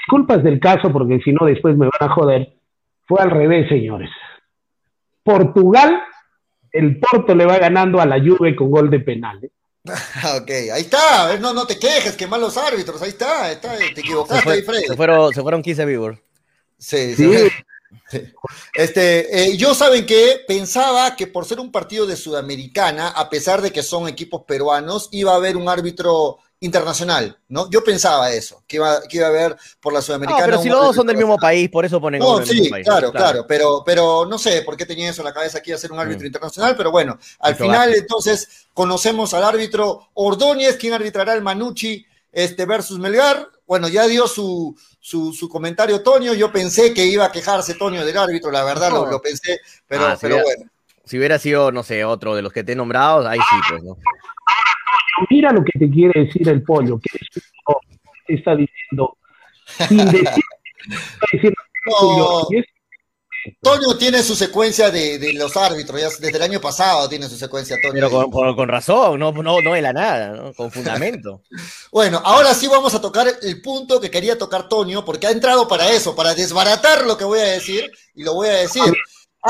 Disculpas del caso, porque si no después me van a joder. Fue al revés, señores. Portugal, el Porto le va ganando a la Juve con gol de penal. ¿Eh? *laughs* ok, ahí está. No, no te quejes, que malos árbitros. Ahí está, está te equivocaste ahí, Se fueron, se fueron 15 vivos. Sí, *laughs* sí. Este, eh, yo saben que pensaba que por ser un partido de Sudamericana, a pesar de que son equipos peruanos, iba a haber un árbitro internacional, ¿no? Yo pensaba eso, que iba, que iba a haber por la Sudamericana. No, pero si los dos son del mismo país, por eso ponen. No, sí, claro, claro, pero, pero no sé por qué tenía eso en la cabeza que iba a ser un árbitro mm. internacional, pero bueno, al final entonces conocemos al árbitro Ordóñez, quien arbitrará el Manucci este, versus Melgar. Bueno, ya dio su, su, comentario Toño, yo pensé que iba a quejarse Toño del árbitro, la verdad lo, pensé, pero, ah, pero bueno. Si hubiera sido, no sé, otro de los que te he nombrado, ahí sí, pues, ¿no? Mira lo que te quiere decir el pollo, que está diciendo, sin *laughs* decir, Toño tiene su secuencia de, los árbitros, desde el año pasado tiene su secuencia, Toño. Pero con, razón, no, no, no de la nada, con fundamento. *laughs* bueno, ahora sí vamos a tocar el punto que quería tocar Toño, porque ha entrado para eso, para desbaratar lo que voy a decir, y lo voy a decir.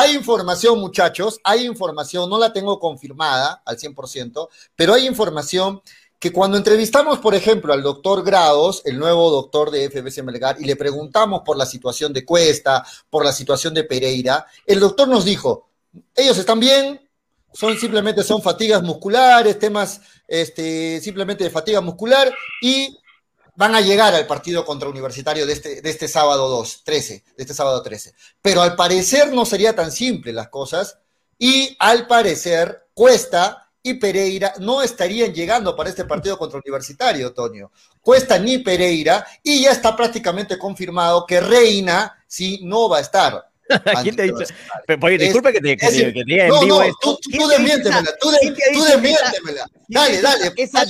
Hay información, muchachos, hay información, no la tengo confirmada al 100%, pero hay información que cuando entrevistamos, por ejemplo, al doctor Grados, el nuevo doctor de FBC Melgar, y le preguntamos por la situación de Cuesta, por la situación de Pereira, el doctor nos dijo, ellos están bien, son simplemente son fatigas musculares, temas este, simplemente de fatiga muscular, y van a llegar al partido contra Universitario de este, de este sábado 2, 13, de este sábado 13. Pero al parecer no sería tan simple las cosas y al parecer Cuesta y Pereira no estarían llegando para este partido contra Universitario, Toño. Cuesta ni Pereira y ya está prácticamente confirmado que Reina sí no va a estar. *laughs* ¿Quién te dicho? Oye, disculpe que te, que, que te diga no, no, tú, tú desmiéntemela, tú, desmiéntemela. Dale, dale. Esa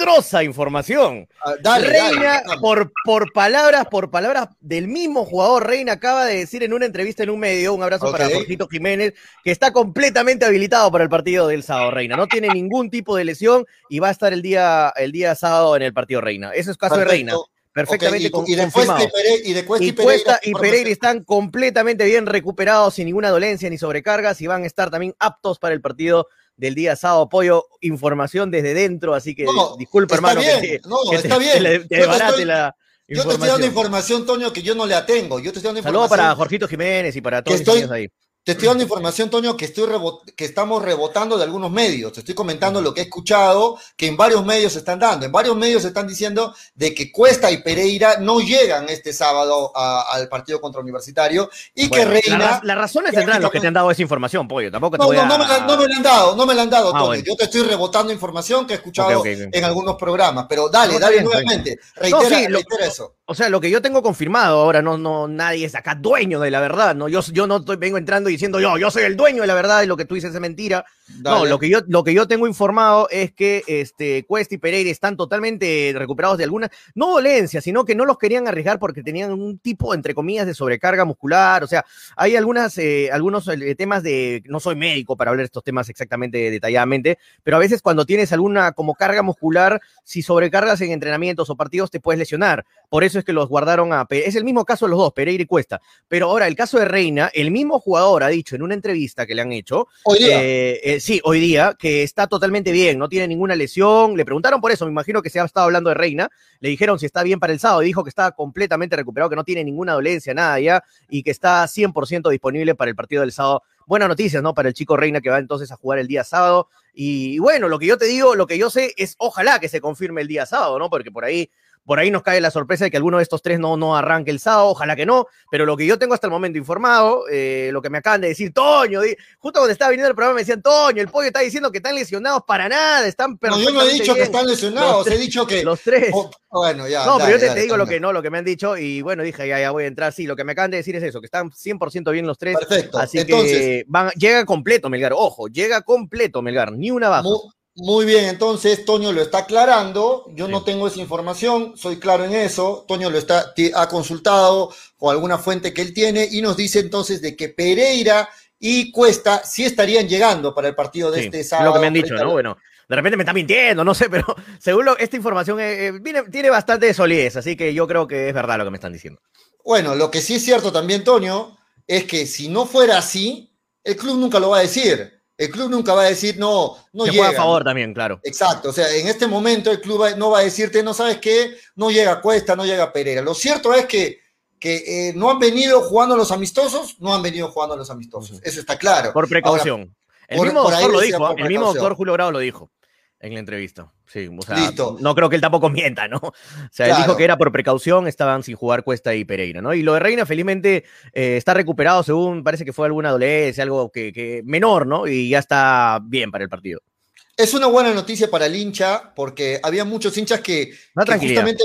desastrosa información. Ah, Reina, por, por palabras, por palabras del mismo jugador, Reina acaba de decir en una entrevista en un medio, un abrazo para Jorgito Jiménez, que está completamente habilitado para el partido del sábado, Reina. No tiene ningún tipo de lesión y va a estar el día, el día sábado en el partido Reina. Ese es caso de Reina perfectamente y, y, y, Cuesta y Pereira están completamente bien recuperados sin ninguna dolencia ni sobrecargas y van a estar también aptos para el partido del día sábado. Pollo, información desde dentro, así que disculpa, hermano. que, no, está bien. Te, te la yo te estoy dando información, Toño, que yo no la tengo. Yo te estoy dando Saludos para Jorgito Jiménez y para todos los ahí. Te estoy dando información, Toño, que, estoy que estamos rebotando de algunos medios. Te estoy comentando lo que he escuchado, que en varios medios se están dando. En varios medios se están diciendo de que Cuesta y Pereira no llegan este sábado al partido contra Universitario y que Reina... las razones tendrán los que te han dado esa información, Pollo. Tampoco te no, voy no, no, me la, no, me la, han dado, no me la han dado, ah, Yo te estoy rebotando información que he escuchado en algunos programas. Pero dale, dale nuevamente. Reitera, reitera eso. O sea, lo que yo tengo confirmado ahora, no, no, nadie es acá dueño de la verdad, ¿no? Yo, yo no estoy, vengo entrando diciendo yo, yo soy el dueño de la verdad y lo que tú dices es mentira. No, lo que, yo, lo que yo tengo informado es que este, Cuesta y Pereira están totalmente recuperados de alguna, no dolencia, sino que no los querían arriesgar porque tenían un tipo, entre comillas, de sobrecarga muscular. O sea, hay algunas, eh, algunos eh, temas de, no soy médico para hablar de estos temas exactamente detalladamente, pero a veces cuando tienes alguna como carga muscular, si sobrecargas en entrenamientos o partidos te puedes lesionar. Por eso es que los guardaron a... Es el mismo caso de los dos, Pereira y Cuesta. Pero ahora, el caso de Reina, el mismo jugador ha dicho en una entrevista que le han hecho... Hoy día. Eh, eh, sí, hoy día, que está totalmente bien, no tiene ninguna lesión. Le preguntaron por eso, me imagino que se ha estado hablando de Reina. Le dijeron si está bien para el sábado y dijo que estaba completamente recuperado, que no tiene ninguna dolencia, nada ya, y que está 100% disponible para el partido del sábado. Buenas noticias, ¿no? Para el chico Reina que va entonces a jugar el día sábado. Y bueno, lo que yo te digo, lo que yo sé es ojalá que se confirme el día sábado, ¿no? Porque por ahí por ahí nos cae la sorpresa de que alguno de estos tres no, no arranque el sábado, ojalá que no, pero lo que yo tengo hasta el momento informado, eh, lo que me acaban de decir, Toño, justo cuando estaba viniendo el programa me decían, Toño, el pollo está diciendo que están lesionados para nada, están No, yo no he dicho que están lesionados, he dicho que... Los tres. Oh, bueno, ya. No, pero yo te, digo lo que no, lo que me han dicho y bueno, dije, ya, ya voy a entrar, sí, lo que me acaban de decir es eso, que están 100% bien los tres. Perfecto. Así que van, llega completo Melgar, ojo, llega completo Melgar, ni una baja. Muy bien, entonces Toño lo está aclarando. Yo no tengo esa información, soy claro en eso. Toño lo está, ha consultado con alguna fuente que él tiene y nos dice entonces de que Pereira y Cuesta sí estarían llegando para el partido de este sábado. Lo que me han dicho, ¿no? Bueno, de repente me está mintiendo, no sé, pero *laughs* según esta información eh, eh, tiene bastante solidez, así que yo creo que es verdad lo que me están diciendo. Bueno, lo que sí es cierto también, Toño, es que si no fuera así, el club nunca lo va a decir. El club nunca va a decir, no, no llega. a favor también, claro. Exacto, o sea, en este momento el club no va a decirte, no sabes qué, no llega Cuesta, no llega Pereira. Lo cierto es que que eh, no han venido jugando los amistosos, no han venido jugando los amistosos. Eso está claro. Por precaución. el mismo doctor lo dijo, el mismo doctor Julio Bravo lo dijo en la entrevista. Sí, o sea, no creo que él tampoco *laughs* mienta, ¿no? O sea, él dijo que era por precaución, estaban sin jugar Cuesta y Pereira, ¿no? Y lo de Reina, felizmente, eh, está recuperado según parece que fue alguna dolencia, algo que, que menor, ¿no? Y ya está bien para el partido. Es una buena noticia para el hincha, porque había muchos hinchas que, justamente,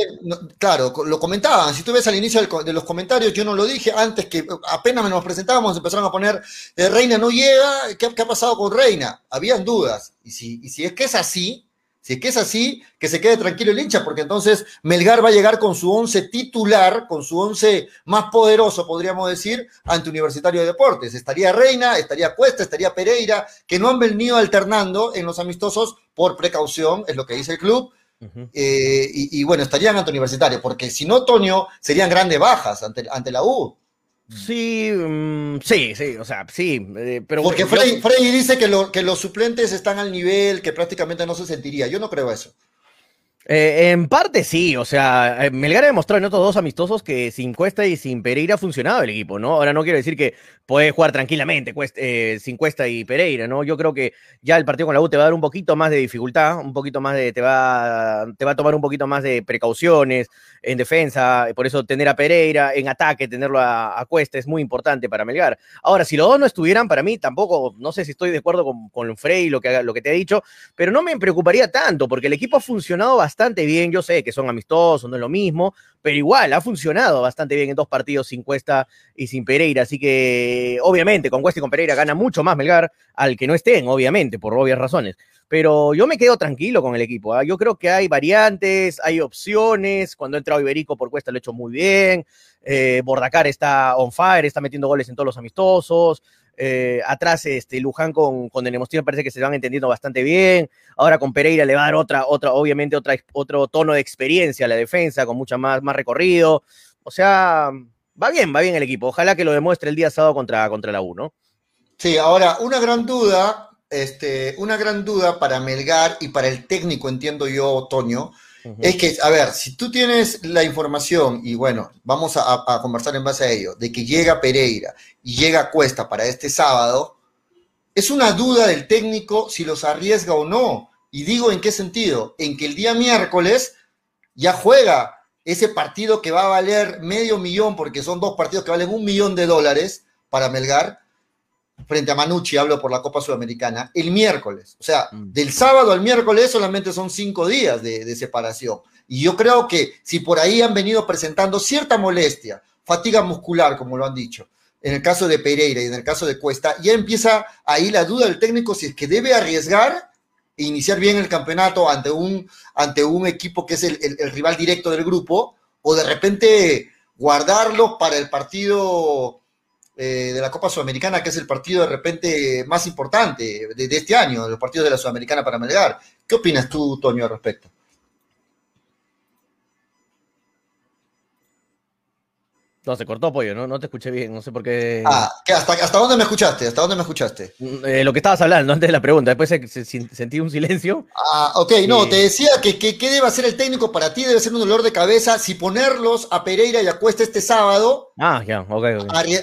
claro, lo comentaban. Si tú ves al inicio de los comentarios, yo no lo dije antes que apenas nos presentábamos, empezaron a poner eh, Reina no llega, ¿qué, ha pasado con Reina? Habían dudas. Y si, y si es que es así, si es que es así, que se quede tranquilo el hincha, porque entonces Melgar va a llegar con su once titular, con su once más poderoso, podríamos decir, ante Universitario de Deportes. Estaría Reina, estaría Cuesta, estaría Pereira, que no han venido alternando en los amistosos por precaución, es lo que dice el club. Eh, y, bueno, estarían ante Universitario, porque si no, Toño, serían grandes bajas ante, ante la U. Sí, mm, sí, sí, o sea, sí, eh, pero... Porque Freddy, dice que, que los suplentes están al nivel que prácticamente no se sentiría. Yo no creo eso. Eh, en parte sí, o sea, eh, Melgar ha demostrado en otros dos amistosos que sin Cuesta y sin Pereira ha funcionado el equipo, ¿no? Ahora no quiero decir que puede jugar tranquilamente eh, sin Cuesta y Pereira, ¿no? Yo creo que ya el partido con la U te va a dar un poquito más de dificultad, un poquito más de, te va, te va a tomar un poquito más de precauciones en defensa, por eso tener a Pereira en ataque, tenerlo a, Cuesta es muy importante para Melgar. Ahora, si los dos no estuvieran, para mí tampoco, no sé si estoy de acuerdo con, con Frey, lo que, lo que te ha dicho, pero no me preocuparía tanto, porque el equipo ha funcionado bastante bastante bien. Yo sé que son amistosos, no es lo mismo, pero igual ha funcionado bastante bien en dos partidos sin Cuesta y sin Pereira. Así que, obviamente, con Cuesta y con Pereira gana mucho más Melgar al que no estén, obviamente, por obvias razones. Pero yo me quedo tranquilo con el equipo. ¿ah? Yo creo que hay variantes, hay opciones. Cuando ha entrado Iberico por Cuesta lo ha hecho muy bien. Eh, Bordacar está on fire, está metiendo goles en todos los amistosos. Eh, atrás, este, Luján con, con parece que se van entendiendo bastante bien. Ahora con Pereira le va a dar otra, otra, obviamente, otra, otro tono de experiencia a la defensa, con mucha más, más recorrido. O sea, va bien, va bien el equipo. Ojalá que lo demuestre el día sábado contra, contra la U, ¿no? Sí, ahora, una gran duda, este, una gran duda para Melgar y para el técnico, entiendo yo, Toño, es que, a ver, si tú tienes la información, y bueno, vamos a, conversar en base a ello, de que llega Pereira y llega Cuesta para este sábado, es una duda del técnico si los arriesga o no. Y digo en qué sentido, en que el día miércoles ya juega ese partido que va a valer medio millón, porque son dos partidos que valen un millón de dólares para Melgar, frente a Manucci, hablo por la Copa Sudamericana, el miércoles. O sea, mm. del sábado al miércoles solamente son cinco días de, separación. Y yo creo que si por ahí han venido presentando cierta molestia, fatiga muscular, como lo han dicho, en el caso de Pereira y en el caso de Cuesta, ya empieza ahí la duda del técnico si es que debe arriesgar e iniciar bien el campeonato ante un, ante un equipo que es el, el rival directo del grupo, o de repente guardarlo para el partido eh, de la Copa Sudamericana, que es el partido de repente más importante de, de este año, los partidos de la Sudamericana para Melgar. ¿Qué opinas tú, Toño, al respecto? No, se cortó pollo, no, no te escuché bien, no sé por qué. Ah, hasta, ¿hasta dónde me escuchaste? ¿Hasta dónde me escuchaste? Mm, eh, lo que estabas hablando antes de la pregunta, después sentí un silencio. Ah, ok, no, te decía que, qué debe hacer el técnico para ti, debe ser un dolor de cabeza si ponerlos a Pereira y a Cuesta este sábado. Ah, ya, ok,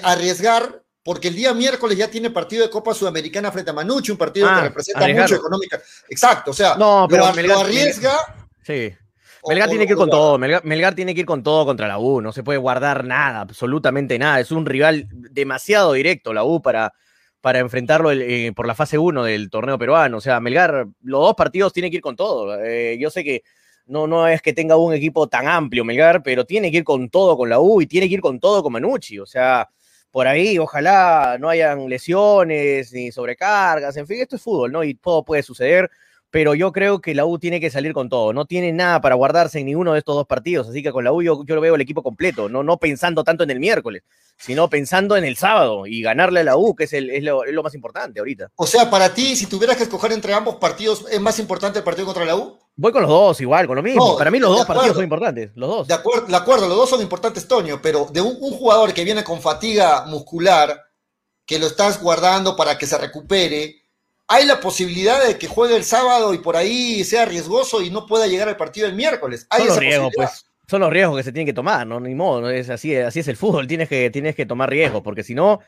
Arriesgar, porque el día miércoles ya tiene partido de Copa Sudamericana frente a Manucci, un partido que ah, representa mucho económica. Exacto, o sea, no, pero lo, arriesga. Sí. Melgar tiene que ir con todo, Melgar, tiene que ir con todo contra la U, no se puede guardar nada, absolutamente nada. Es un rival demasiado directo la U para, para enfrentarlo eh, por la fase 1 del torneo peruano. O sea, Melgar, los dos partidos tiene que ir con todo. Eh, yo sé que no, no es que tenga un equipo tan amplio Melgar, pero tiene que ir con todo con la U y tiene que ir con todo con Manucci. O sea, por ahí ojalá no hayan lesiones ni sobrecargas. En fin, esto es fútbol, ¿no? Y todo puede suceder pero yo creo que la U tiene que salir con todo. No tiene nada para guardarse en ninguno de estos dos partidos, así que con la U yo, lo veo el equipo completo, no, no pensando tanto en el miércoles, sino pensando en el sábado y ganarle a la U, que es, el, es, lo, es lo más importante ahorita. O sea, para ti, si tuvieras que escoger entre ambos partidos, ¿es más importante el partido contra la U? Voy con los dos, igual, con lo mismo. Para mí los dos partidos son importantes, los dos. De acuerdo, de acuerdo, los dos son importantes, Toño, pero de un, un, jugador que viene con fatiga muscular, que lo estás guardando para que se recupere, hay la posibilidad de que juegue el sábado y por ahí sea riesgoso y no pueda llegar al partido el miércoles. Hay son los riesgos, pues. Son los riesgos que se tienen que tomar, no ni modo, es así, así es el fútbol, tienes que, tienes que tomar riesgos, porque si no,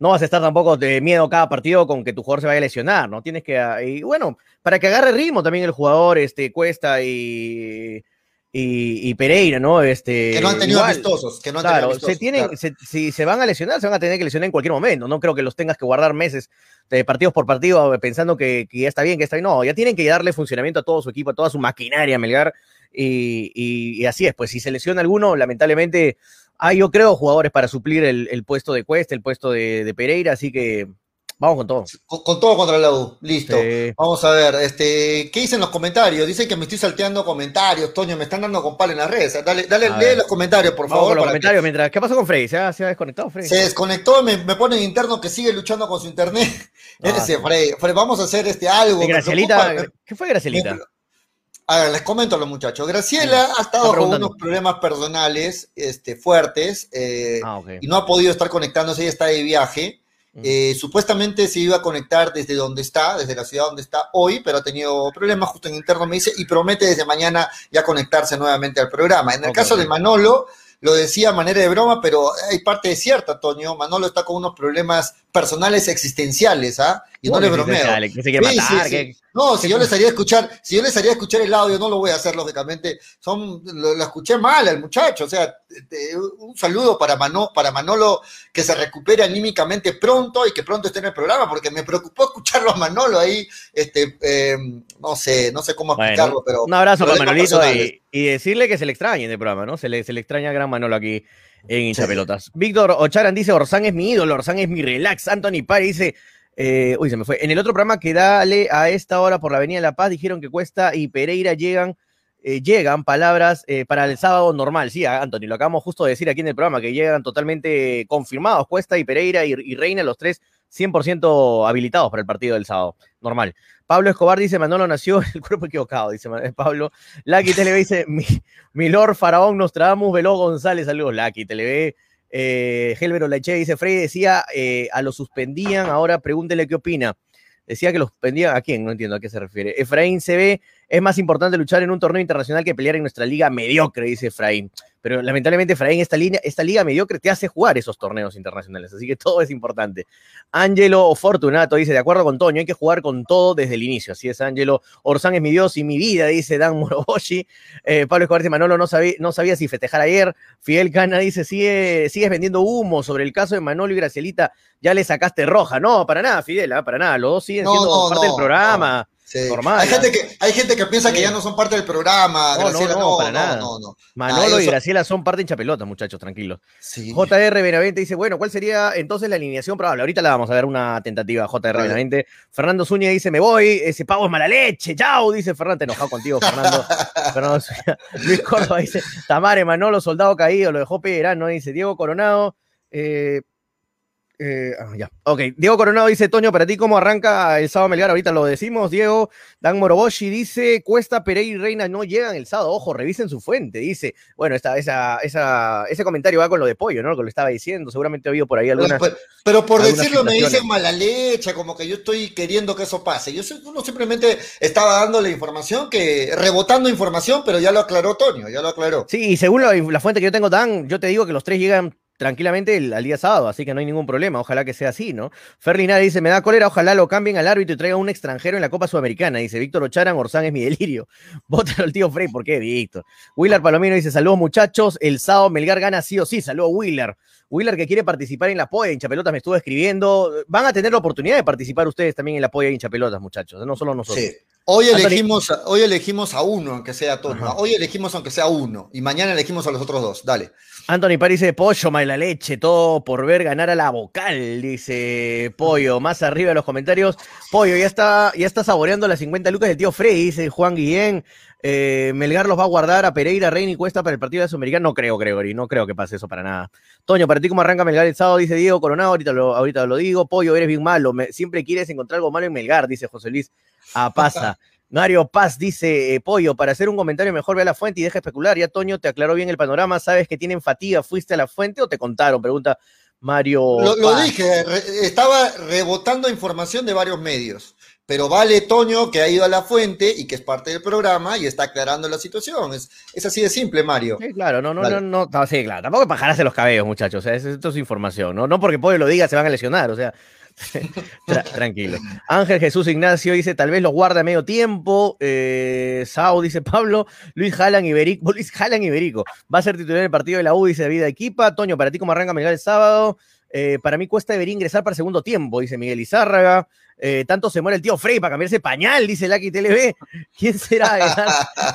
no vas a estar tampoco de miedo cada partido con que tu jugador se vaya a lesionar, ¿no? Tienes que, y bueno, para que agarre ritmo también el jugador, este, Cuesta y, y, Pereira, ¿no? Este, que no han tenido amistosos, que no han claro, se tienen, si se van a lesionar, se van a tener que lesionar en cualquier momento. No creo que los tengas que guardar meses de partidos por partido pensando que, que, ya está bien, que está bien. No, ya tienen que darle funcionamiento a todo su equipo, a toda su maquinaria, Melgar. Y, y, así es, pues si se lesiona alguno, lamentablemente hay, yo creo, jugadores para suplir el, el puesto de Cuesta, el puesto de, de Pereira, así que Vamos con todo. Con, todo contra la U. Listo. Vamos a ver. Este, ¿Qué dicen los comentarios? Dicen que me estoy salteando comentarios, Toño. Me están dando con pal en las redes. Dale, dale lee los comentarios, por favor. los comentarios mientras. ¿Qué pasó con Frey? ¿Se ha, desconectado, Frey? Se desconectó, me, me pone en interno que sigue luchando con su internet. Ah, *laughs* Ese, Frey. Frey. Vamos a hacer este algo. Gracielita, ¿Qué fue Gracielita? A ver, les comento a los muchachos. Graciela ha estado con unos problemas personales este, fuertes eh, ah, y no ha podido estar conectándose. Ella está de viaje. Eh, supuestamente se iba a conectar desde donde está, desde la ciudad donde está hoy, pero ha tenido problemas justo en interno, me dice, y promete desde mañana ya conectarse nuevamente al programa. En el caso de Manolo, lo decía a manera de broma, pero hay parte de cierta, Toño. Manolo está con unos problemas personales existenciales, ¿ah? Y no le bromeo. No, si yo *laughs* les haría escuchar, si yo les haría escuchar el audio, no lo voy a hacer, lógicamente. Son, lo, escuché mal al muchacho. O sea, un saludo para, para Manolo que se recupere anímicamente pronto y que pronto esté en el programa, porque me preocupó escucharlo a Manolo ahí, este, eh, no sé, no sé cómo explicarlo, pero. Un abrazo para Manolito y, decirle que se le extraña en el programa, ¿no? Se le, se le extraña a gran Manolo aquí en hincha pelotas. Víctor Ocharan dice, Orsán es mi ídolo, Orsán es mi relax. Anthony Pari dice, eh, uy, se me fue. En el otro programa que dale a esta hora por la Avenida La Paz, dijeron que Cuesta y Pereira llegan, eh, llegan palabras eh, para el sábado normal. Sí, Anthony, lo acabamos justo de decir aquí en el programa, que llegan totalmente confirmados, Cuesta y Pereira y, y Reina, los tres 100% habilitados para el partido del sábado. Normal. Pablo Escobar dice, Manolo nació el cuerpo equivocado, dice Pablo. Lucky Tele dice, mi, Lord Faraón Nostradamus Veló González, saludos Lucky Tele eh, Leche dice, Frey decía, eh, a lo suspendían, ahora pregúntele qué opina. Decía que lo suspendían, ¿a quién? No entiendo a qué se refiere. Efraín se ve, es más importante luchar en un torneo internacional que pelear en nuestra liga mediocre, dice Efraín. Pero lamentablemente, Efraín, esta, línea, esta liga mediocre te hace jugar esos torneos internacionales, así que todo es importante. Angelo Fortunato dice, de acuerdo con Toño, hay que jugar con todo desde el inicio. Así es, Angelo. Orsán es mi Dios y mi vida, dice Dan Moroboshi. Eh, Pablo Escobar dice, Manolo no sabía, no sabía si festejar ayer. Fidel Cana dice, Sigue, sigues vendiendo humo sobre el caso de Manolo y Gracielita, ya le sacaste roja. No, para nada, Fidel, ¿ah? para nada. Los dos siguen siendo parte del programa. Hay gente, que, hay gente que piensa que ya no son parte del programa. No, Graciela, no, no, para nada. Manolo y Graciela son parte hincha pelota, muchachos, tranquilos. JR Benavente dice, bueno, ¿cuál sería entonces la alineación probable? Ahorita la vamos a ver una tentativa, JR Benavente. Fernando Zúñiga dice, me voy, ese pavo es mala leche, chao, dice Fernando, enojado contigo, Fernando. *laughs* Fernando Luis Córdoba dice, Tamare, Manolo, soldado caído, lo dejó no dice Diego Coronado. Eh, eh, ah, ya. Ok, Diego Coronado dice, Toño, para ti, ¿cómo arranca el sábado Melgar? Ahorita lo decimos, Diego. Dan Moroboshi dice, Cuesta, Pereira y Reina no llegan el sábado. Ojo, revisen su fuente. Dice, bueno, esa, esa, ese comentario va con lo de pollo, ¿no? Lo que le estaba diciendo. Seguramente ha habido por ahí alguna. Pero, por decirlo, me dicen mala leche, como que yo estoy queriendo que eso pase. Yo uno simplemente estaba dando la información, que rebotando información, pero ya lo aclaró Toño, ya lo aclaró. Sí, y según la, la fuente que yo tengo, Dan, yo te digo que los tres llegan tranquilamente al día sábado, así que no hay ningún problema, ojalá que sea así, ¿no? Ferlina dice, me da cólera, ojalá lo cambien al árbitro y traigan un extranjero en la Copa Sudamericana, dice Víctor Ocharan, Orsán es mi delirio, *laughs* Vótalo al tío Frey, ¿por qué, Víctor? Willard Palomino dice, saludos muchachos, el sábado Melgar gana sí o sí, saludos Willer. Willer que quiere participar en la polla, hinchapelotas me estuvo escribiendo. Van a tener la oportunidad de participar ustedes también en la polla hinchapelotas, muchachos, no solo nosotros. Sí. Hoy elegimos, hoy elegimos a uno, aunque sea todo. Hoy elegimos aunque sea uno. Y mañana elegimos a los otros dos. Dale. Anthony París dice, pollo, la leche, todo por ver ganar a la vocal, dice Pollo. Más arriba de los comentarios, Pollo, ya está, ya está saboreando las 50 lucas del tío Freddy, dice Juan Guillén. Eh, Melgar los va a guardar a Pereira, Reina y Cuesta para el partido de Sudamericano. No creo, Gregory, no creo que pase eso para nada. Toño, para ti cómo arranca Melgar el sábado, dice Diego Coronado, ahorita lo, ahorita lo digo. Pollo, eres bien malo, siempre quieres encontrar algo malo en Melgar, dice José Luis Apaza. *laughs* Mario Paz dice, eh, Pollo, para hacer un comentario mejor ve a la fuente y deja especular. Ya Toño te aclaró bien el panorama, sabes que tienen fatiga, fuiste a la fuente o te contaron, pregunta Mario. Lo, dije, estaba rebotando información de varios medios, pero vale Toño que ha ido a la fuente y que es parte del programa y está aclarando la situación. Es, es así de simple, Mario. Sí, claro, no, no, no, no, sí, claro, tampoco pajarse los cabellos, muchachos, esto es información, ¿no? No porque Pollo lo diga se van a lesionar, o sea, *laughs* tranquilo. Ángel Jesús Ignacio dice, tal vez los guarda medio tiempo. Eh, Sao dice Pablo, Luis Jalan Iberico, *laughs* Luis Jalan Iberico. Va a ser titular en el partido de la U, dice Vida Equipa. Toño, para ti cómo arranca Miguel el sábado. Eh, para mí cuesta debería ingresar para el segundo tiempo, dice Miguel Izárraga. Eh, tanto se muere el tío Frey para cambiarse pañal, dice Lucky TLB. *laughs* ¿Quién será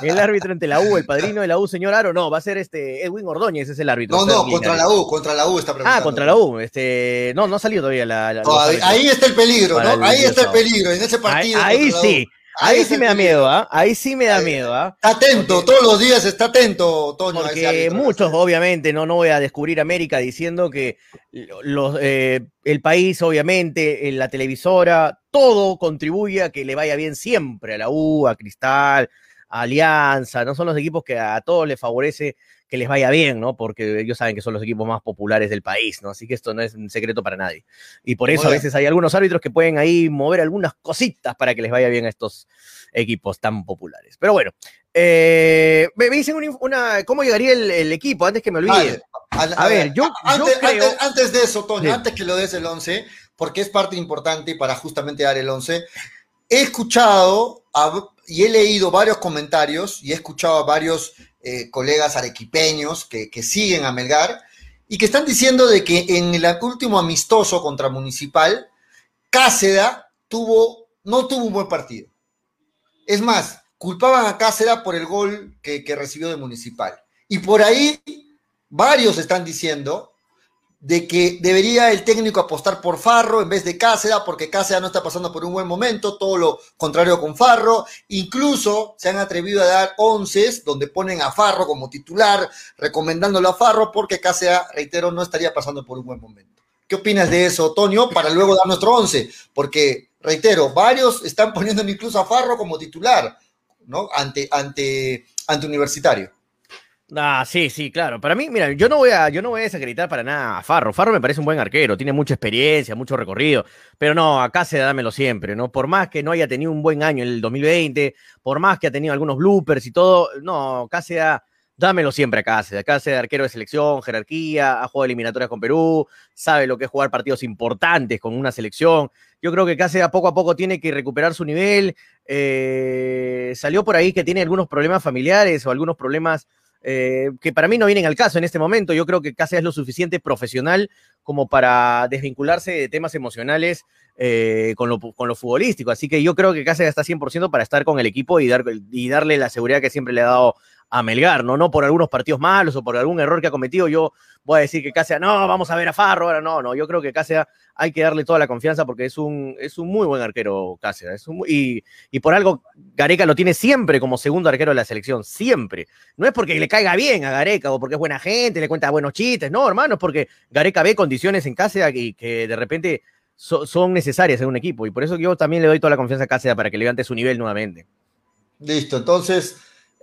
el, árbitro entre la U, el padrino de la U, señor Aro? No, va a ser este Edwin Ordóñez, es el árbitro. No, no, contra la U, contra la U está preguntando. Ah, contra la U. Este, no, no ha salido todavía la. ahí, está el peligro, ¿no? Ahí está el peligro, en ese partido. Ahí, sí. Ahí, sí me da miedo, ¿ah? Ahí sí me da miedo, ¿ah? Está atento, todos los días está atento, Toño. Porque muchos, obviamente, no, no voy a descubrir América diciendo que los, eh, el país, obviamente, en la televisora, todo contribuye a que le vaya bien siempre a la U, a Cristal, a Alianza, no son los equipos que a todos les favorece que les vaya bien, ¿no? Porque ellos saben que son los equipos más populares del país, ¿no? Así que esto no es un secreto para nadie. Y por eso a veces hay algunos árbitros que pueden ahí mover algunas cositas para que les vaya bien a estos equipos tan populares. Pero bueno, eh, me dicen una, cómo llegaría el, equipo antes que me olvide. A, ver, yo, antes, de eso, Toño, antes que lo des el 11, porque es parte importante para justamente dar el 11, he escuchado y he leído varios comentarios y he escuchado a varios eh, colegas arequipeños que, siguen a Melgar y que están diciendo de que en el último amistoso contra Municipal, Cáceda tuvo, no tuvo un buen partido. Es más, culpaban a Cáceda por el gol que, que recibió de Municipal. Y por ahí varios están diciendo de que debería el técnico apostar por Farro en vez de Cáceres, porque Cáceres no está pasando por un buen momento, todo lo contrario con Farro. Incluso se han atrevido a dar once donde ponen a Farro como titular, recomendándolo a Farro, porque Cáceres, reitero, no estaría pasando por un buen momento. ¿Qué opinas de eso, Toño? Para luego dar nuestro once, porque, reitero, varios están *laughs* poniendo incluso a Farro como titular, ¿no? Ante, ante, ante Universitario. Ah, sí, sí, claro. Para mí, mira, yo no voy a, yo no voy a desacreditar para nada a Farro. Farro me parece un buen arquero, tiene mucha experiencia, mucho recorrido, pero no, acá se dámelo siempre, ¿no? Por más que no haya tenido un buen año en el 2020, por más que ha tenido algunos bloopers y todo, no, Cáceres, dámelo siempre a Cáceres. Cáceres, arquero de selección, jerarquía, ha jugado eliminatorias con Perú, sabe lo que es jugar partidos importantes con una selección. Yo creo que Cáceres poco a poco tiene que recuperar su nivel. Eh, salió por ahí que tiene algunos problemas familiares o algunos problemas eh, que para mí no vienen al caso en este momento. Yo creo que Cáceres es lo suficiente profesional como para desvincularse de temas emocionales eh, con, lo, con, lo, futbolístico. Así que yo creo que Cáceres está 100% para estar con el equipo y, dar, y darle la seguridad que siempre le ha dado a Melgar, ¿no? No por algunos partidos malos o por algún error que ha cometido. Yo voy a decir que Cáceres, no, vamos a ver a Farro, ahora no, no. Yo creo que Cáceres hay que darle toda la confianza porque es un, es un muy buen arquero Cáceres. y, y, por algo Gareca lo tiene siempre como segundo arquero de la selección, siempre. No es porque le caiga bien a Gareca o porque es buena gente, le cuenta buenos chistes, no, hermano, es porque Gareca ve condiciones en Cáceres y que de repente son necesarias en un equipo. Y por eso yo también le doy toda la confianza a Cáceres para que levante su nivel nuevamente. Listo, entonces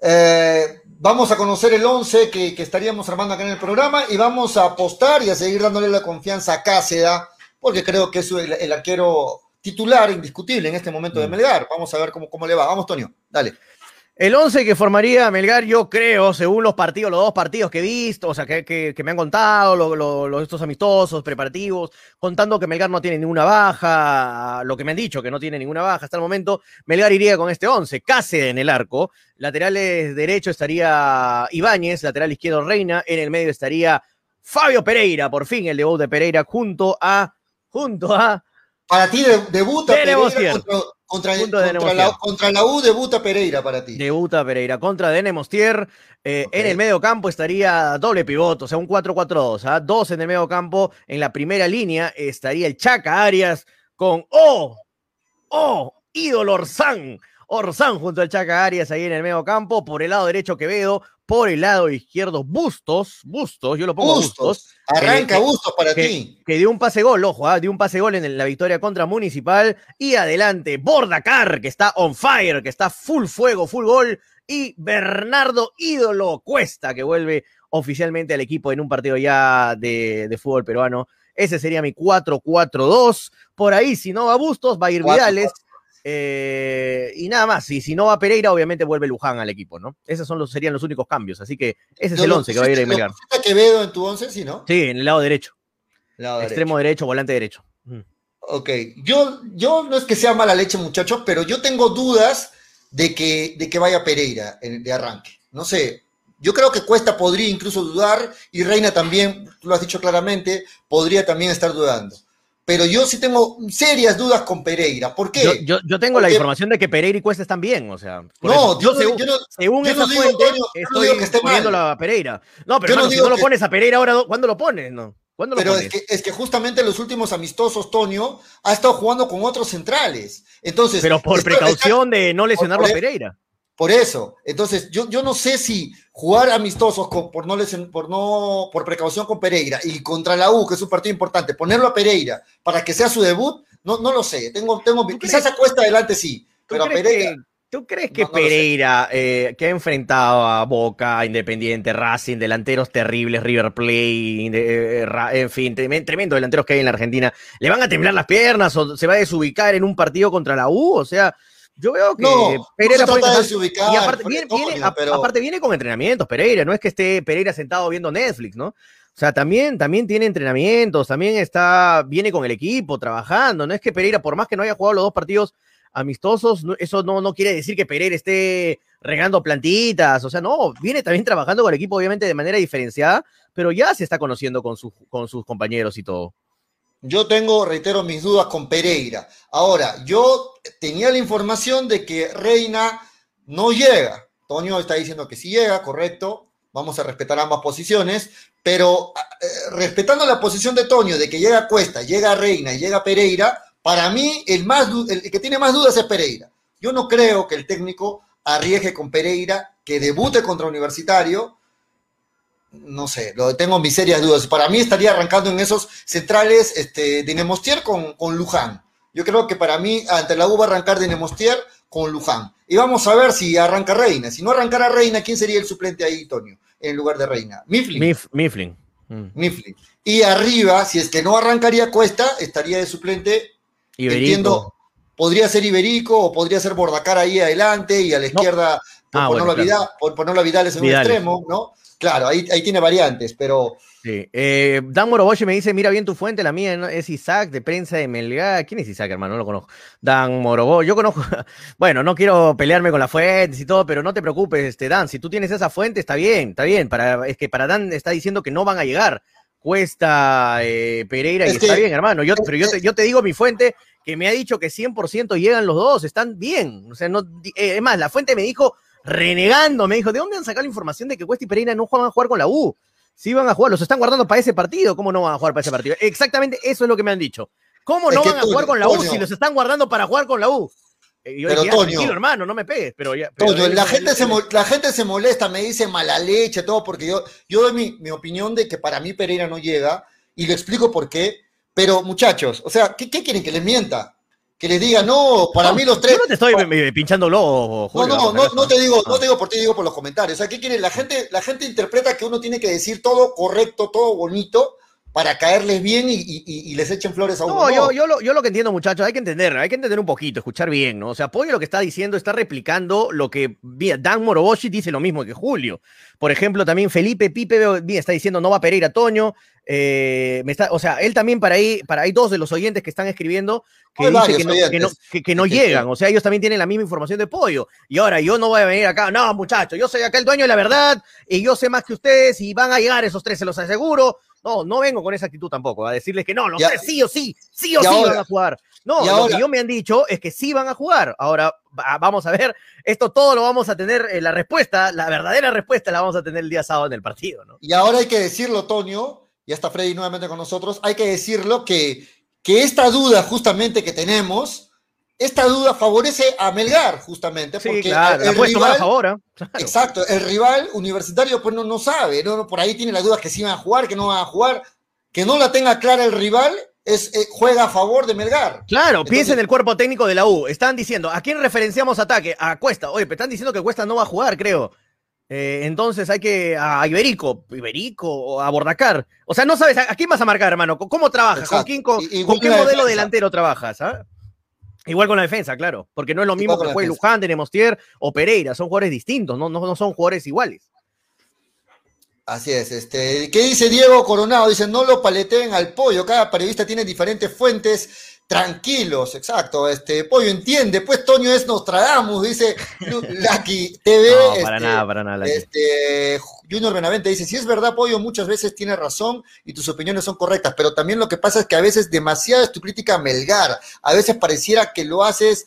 eh, vamos a conocer el 11 que, estaríamos armando acá en el programa y vamos a apostar y a seguir dándole la confianza a Cáceda, porque creo que es el, arquero titular indiscutible en este momento de mm. Melgar. Vamos a ver cómo, cómo le va. Vamos, Tonio, dale. El 11 que formaría Melgar, yo creo, según los partidos, los dos partidos que he visto, o sea, que, me han contado, los, estos amistosos, preparativos, contando que Melgar no tiene ninguna baja, lo que me han dicho, que no tiene ninguna baja hasta el momento, Melgar iría con este 11, Cáceres en el arco, laterales derecho estaría Ibáñez, lateral izquierdo Reina, en el medio estaría Fabio Pereira, por fin el debut de Pereira junto a, junto a... Para ti debuta Pereira contra, la, contra, la, U, debuta Pereira para ti. Debuta Pereira contra Dene Mostier. Eh, en el medio campo estaría doble pivote, o sea, un 4-4-2, ¿ah? dos en el medio campo. En la primera línea estaría el Chaca Arias con ¡Oh! ¡Oh! ídolo Orsán. Orsán junto al Chaca Arias ahí en el medio campo. Por el lado derecho Quevedo. Por el lado izquierdo Bustos. Bustos, yo lo pongo Bustos. Arranca Bustos para ti. Que dio un pase gol, ojo, ¿ah? dio un pase gol en la victoria contra Municipal. Y adelante Bordacar, que está on fire, que está full fuego, full gol. Y Bernardo Ídolo Cuesta, que vuelve oficialmente al equipo en un partido ya de, de fútbol peruano. Ese sería mi 4-4-2. Por ahí, si no va Bustos, va a ir Vidales. Eh, y nada más, y si no va Pereira, obviamente vuelve Luján al equipo, ¿no? Esos son los, serían los únicos cambios, así que ese es el 11 que va a ir a Melgar. Quevedo en tu 11, sí, no? Sí, en el lado derecho. Extremo derecho. volante derecho. Mm. Ok, yo, yo no es que sea mala leche, muchachos, pero yo tengo dudas de que, de que vaya Pereira de arranque. No sé, yo creo que Cuesta podría incluso dudar y Reina también, tú lo has dicho claramente, podría también estar dudando pero yo sí tengo serias dudas con Pereira. ¿Por qué? Yo, yo, tengo la información de que Pereira y Cuesta están bien, o sea. No, yo, según, yo no, según esa fuente, estoy poniendo a Pereira. No, pero hermano, si no lo pones a Pereira ahora, ¿cuándo lo pones? No. ¿Cuándo lo pero Es, que, es que justamente los últimos amistosos, Tonio, ha estado jugando con otros centrales. Entonces, pero por precaución de no lesionarlo a Pereira. Por eso, entonces yo, yo no sé si jugar amistosos por, no por no por precaución con Pereira y contra la U, que es un partido importante, ponerlo a Pereira para que sea su debut, no, no lo sé. Tengo, tengo, quizás a cuesta adelante sí, pero a Pereira. ¿Tú crees que Pereira, eh, que ha enfrentado a Boca, Independiente, Racing, delanteros terribles, River Plate, eh, en fin, tremendo delanteros que hay en la Argentina, le van a temblar las piernas o se va a desubicar en un partido contra la U? O sea, yo veo que Pereira puede y aparte viene, aparte viene con entrenamientos Pereira, no es que esté Pereira sentado viendo Netflix, ¿no? O sea, también, también tiene entrenamientos, también está, viene con el equipo, trabajando. No es que Pereira, por más que no haya jugado los dos partidos amistosos, eso no, no quiere decir que Pereira esté regando plantitas. O sea, no, viene también trabajando con el equipo, obviamente, de manera diferenciada, pero ya se está conociendo con, con sus compañeros y todo. Yo tengo, reitero, mis dudas con Pereira. Ahora, yo tenía la información de que Reina no llega. Toño está diciendo que sí llega, correcto. Vamos a respetar ambas posiciones, pero eh, respetando la posición de Toño de que llega Cuesta, llega Reina y llega Pereira, para mí el, más, el que tiene más dudas es Pereira. Yo no creo que el técnico arriesgue con Pereira, que debute contra Universitario, no sé, lo tengo mis serias dudas. Para mí estaría arrancando en esos centrales este, Dinemostier con, con Luján. Yo creo que para mí ante la U va a arrancar Dinemostier con Luján. Y vamos a ver si arranca Reina. Si no arrancara Reina, ¿quién sería el suplente ahí, Tonio, en lugar de Reina? Mifflin. Mifflin. Mm. Mifflin. Y arriba, si es que no arrancaría Cuesta, estaría de suplente. Iberico. Entiendo, podría ser Iberico o podría ser Bordacar ahí adelante y a la izquierda, por, ah, ponerlo Vidal, por ponerlo a Vidal en un extremo, ¿no? Claro, ahí, ahí tiene variantes, pero. Sí. Eh, Dan Moroboshi me dice: Mira bien tu fuente, la mía es Isaac de prensa de Melgar. ¿Quién es Isaac, hermano? No lo conozco. Dan Moroboshi, yo conozco. *laughs* bueno, no quiero pelearme con las fuentes y todo, pero no te preocupes, este, Dan. Si tú tienes esa fuente, está bien, está bien. Para, es que para Dan está diciendo que no van a llegar. Cuesta eh, Pereira y está bien, hermano. Yo, pero yo te, yo te digo mi fuente que me ha dicho que 100% llegan los dos, están bien. O sea, no, eh, es más, la fuente me dijo renegando, me dijo, ¿de dónde han sacado la información de que Cuesta y Pereira no van a jugar con la U? Sí van a jugar, los están guardando para ese partido, ¿cómo no van a jugar para ese partido? Exactamente eso es lo que me han dicho. ¿Cómo no van a jugar con la U si los están guardando para jugar con la U? Eh, yo pero Toño, hermano, no me pegues, pero ya. la, gente se, la gente se molesta, me dice mala leche, todo, porque yo, yo doy mi, mi opinión de que para mí Pereira no llega, y le explico por qué. Pero muchachos, o sea, ¿qué, qué quieren que les mienta? Que les diga, no, para mí los tres. Yo no te estoy pinchando los No, no, no, no, te digo, no te digo por ti, digo por los comentarios. O sea, ¿qué quiere? La gente, la gente interpreta que uno tiene que decir todo correcto, todo bonito, para caerles bien y, les echen flores a uno. No, yo, yo, lo, yo lo que entiendo, muchachos, hay que entender, hay que entender un poquito, escuchar bien, ¿no? O sea, Pollo lo que está diciendo está replicando lo que Dan Moroboshi dice lo mismo que Julio. Por ejemplo, también Felipe Pipe está diciendo no va Pereira Toño. Eh, me está, o sea, él también para ahí, para hay dos de los oyentes que están escribiendo que que no, que no, llegan. O sea, ellos también tienen la misma información de Pollo. Y ahora yo no voy a venir acá, no, muchachos, yo soy acá el dueño de la verdad y yo sé más que ustedes y van a llegar esos tres, se los aseguro No, no vengo con esa actitud tampoco, a decirles que no, lo sé, sí o sí, sí o sí van a jugar. No, lo que yo me han dicho es que sí van a jugar. Ahora, vamos a ver, esto todo lo vamos a tener, eh, la respuesta, la verdadera respuesta la vamos a tener el día sábado en el partido, ¿no? Y ahora hay que decirlo, Toño, ya está Freddy nuevamente con nosotros, hay que decirlo que, que esta duda justamente que tenemos, esta duda favorece a Melgar, justamente, porque claro, el rival, a favor, ¿eh? *laughs* Exacto, el rival universitario pues no, no sabe, ¿no? por ahí tiene la duda que si van a jugar, que no van a jugar, que no la tenga clara el rival, es, eh, juega a favor de Melgar. Claro, piensa en el cuerpo técnico de la U. Están diciendo, ¿a quién referenciamos ataque? A Cuesta. Oye, pero están diciendo que Cuesta no va a jugar, creo. Eh, entonces hay que a Iberico, Iberico o a Bordacar. O sea, no sabes a, quién vas a marcar, hermano. ¿Cómo trabajas? ¿Con, quién, con, qué modelo delantero trabajas? ¿ah? Igual con la defensa, claro, porque no es lo mismo que fue Luján, de Nemostier o Pereira, son jugadores distintos, no, no, son jugadores iguales. Así es, este, ¿qué dice Diego Coronado? Dice, no lo paleteen al pollo, cada periodista tiene diferentes fuentes Tranquilos, exacto. Este Pollo entiende, pues Toño es Nostradamus, dice Lucky TV. No, para este, nada, para nada. Este, Junior Benavente dice: Si es verdad, Pollo, muchas veces tiene razón y tus opiniones son correctas, pero también lo que pasa es que a veces demasiada es tu crítica a Melgar. A veces pareciera que lo haces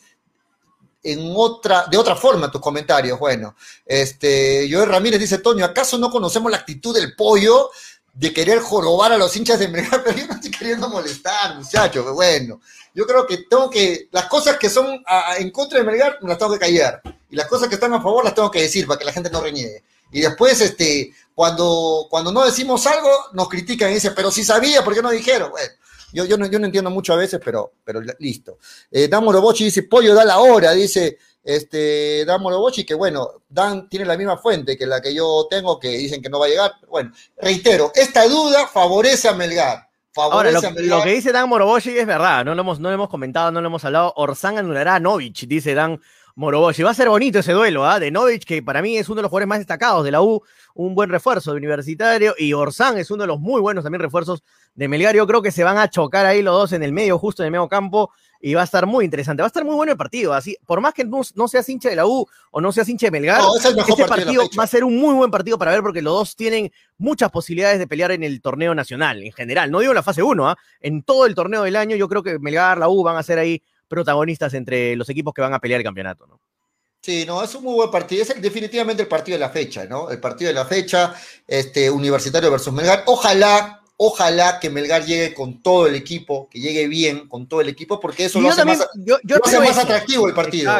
en otra, de otra forma tus comentarios. Bueno, este, Joel Ramírez dice, Toño, ¿acaso no conocemos la actitud del pollo? De querer jorobar a los hinchas de Melgar, *laughs* pero yo no estoy queriendo molestar, muchachos, bueno. Yo creo que tengo que, las cosas que son en contra de Melgar, las tengo que callar. Y las cosas que están a favor las tengo que decir para que la gente no reniegue. Y después, este, cuando, cuando no decimos algo, nos critican y dicen, pero si sabía, ¿por qué no dijeron? Bueno, yo, yo, no, yo no entiendo mucho a veces, pero, pero listo. Eh, Damo dice, pollo da la hora, dice, este, Dan Morobochi, que bueno, Dan tiene la misma fuente que la que yo tengo, que dicen que no va a llegar. Bueno, reitero, esta duda favorece a Melgar. Ahora, lo, que dice Dan Morobochi es verdad, no lo, hemos, no lo hemos comentado, no lo hemos hablado. Orsán anulará a Novich, dice Dan Morobochi. Va a ser bonito ese duelo, ¿ah? De Novich, que para mí es uno de los jugadores más destacados de la U, un buen refuerzo de universitario, y Orsán es uno de los muy buenos también refuerzos de Melgar. Yo creo que se van a chocar ahí los dos en el medio, justo en el medio campo y va a estar muy interesante. Va a estar muy bueno el partido. Así, por más que no, no seas hincha de la U o no seas hincha de Melgar, este partido, va a ser un muy buen partido para ver porque los dos tienen muchas posibilidades de pelear en el torneo nacional en general. No digo en la fase 1, ¿ah? en todo el torneo del año yo creo que Melgar, la U van a ser ahí protagonistas entre los equipos que van a pelear el campeonato, ¿no? Sí, no, es un muy buen partido. Es definitivamente el partido de la fecha, ¿no? El partido de la fecha, este, Universitario versus Melgar. Ojalá Ojalá que Melgar llegue con todo el equipo, que llegue bien con todo el equipo, porque eso lo hace, más, atractivo el partido.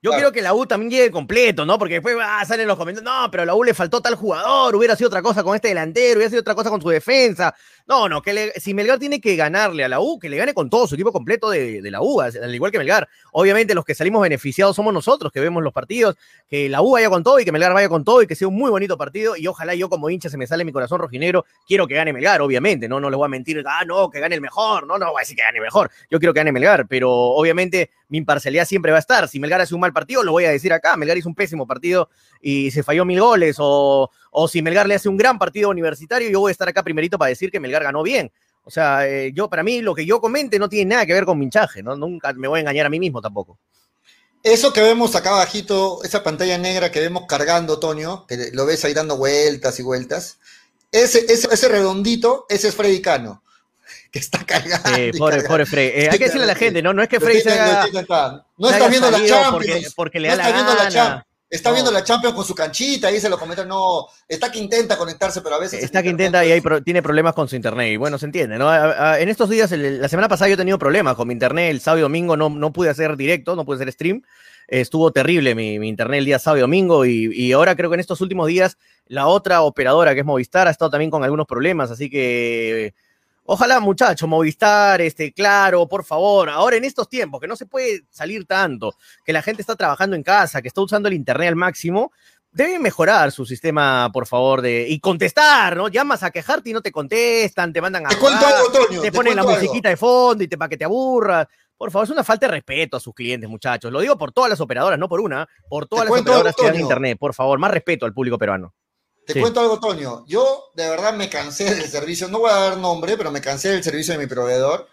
yo, quiero que la U también llegue completo, ¿no? Porque después ah, salen los comentarios, no, pero a la U le faltó tal jugador, hubiera sido otra cosa con este delantero, hubiera sido otra cosa con su defensa. No, no, que si Melgar tiene que ganarle a la U, que le gane con todo su equipo completo de, la U, al igual que Melgar. Obviamente los que salimos beneficiados somos nosotros, que vemos los partidos, que la U vaya con todo y que Melgar vaya con todo y que sea un muy bonito partido. Y ojalá yo como hincha se me sale mi corazón rojinegro, quiero que gane Melgar, obviamente, no, no les voy a mentir, ah, no, que gane el mejor, no, no voy a decir que gane mejor, yo quiero que gane Melgar, pero obviamente mi imparcialidad siempre va a estar. Si Melgar hace un mal partido, lo voy a decir acá, Melgar hizo un pésimo partido y se falló mil goles, o, o si Melgar le hace un gran partido universitario, yo voy a estar acá primerito para decir que Melgar ganó bien. O sea, eh, yo para mí lo que yo comente no tiene nada que ver con minchaje, ¿no? Nunca me voy a engañar a mí mismo tampoco. Eso que vemos acá abajito, esa pantalla negra que vemos cargando, Toño, que lo ves ahí dando vueltas y vueltas, ese, ese, redondito, ese es Freddy Cano, *laughs* que está cargando. pobre, Freddy. Eh, hay que decirle a la gente, ¿no? No es que Freddy se haga, No está viendo la Champions. Porque, le da la gana. Está viendo la Champions con su canchita, ahí se lo comenta, no, está que intenta conectarse, pero a veces... Está que intenta y hay tiene problemas con su internet, y bueno, se entiende, ¿no? en estos días, la semana pasada yo he tenido problemas con mi internet, el sábado y domingo no, no pude hacer directo, no pude hacer stream, estuvo terrible mi, internet el día sábado y domingo, y, y, ahora creo que en estos últimos días la otra operadora, que es Movistar, ha estado también con algunos problemas, así que Ojalá, muchachos, Movistar, este, claro, por favor, ahora en estos tiempos que no se puede salir tanto, que la gente está trabajando en casa, que está usando el internet al máximo, deben mejorar su sistema, por favor, de y contestar, ¿no? Llamas a quejarte y no te contestan, te mandan a te, cuento algo, te, ponen la musiquita de fondo y te para que te aburras. Por favor, es una falta de respeto a sus clientes, muchachos. Lo digo por todas las operadoras, no por una, por todas las operadoras que dan internet. Por favor, más respeto al público peruano. Te cuento algo, Toño. Yo de verdad me cansé del servicio, no voy a dar nombre, pero me cansé del servicio de mi proveedor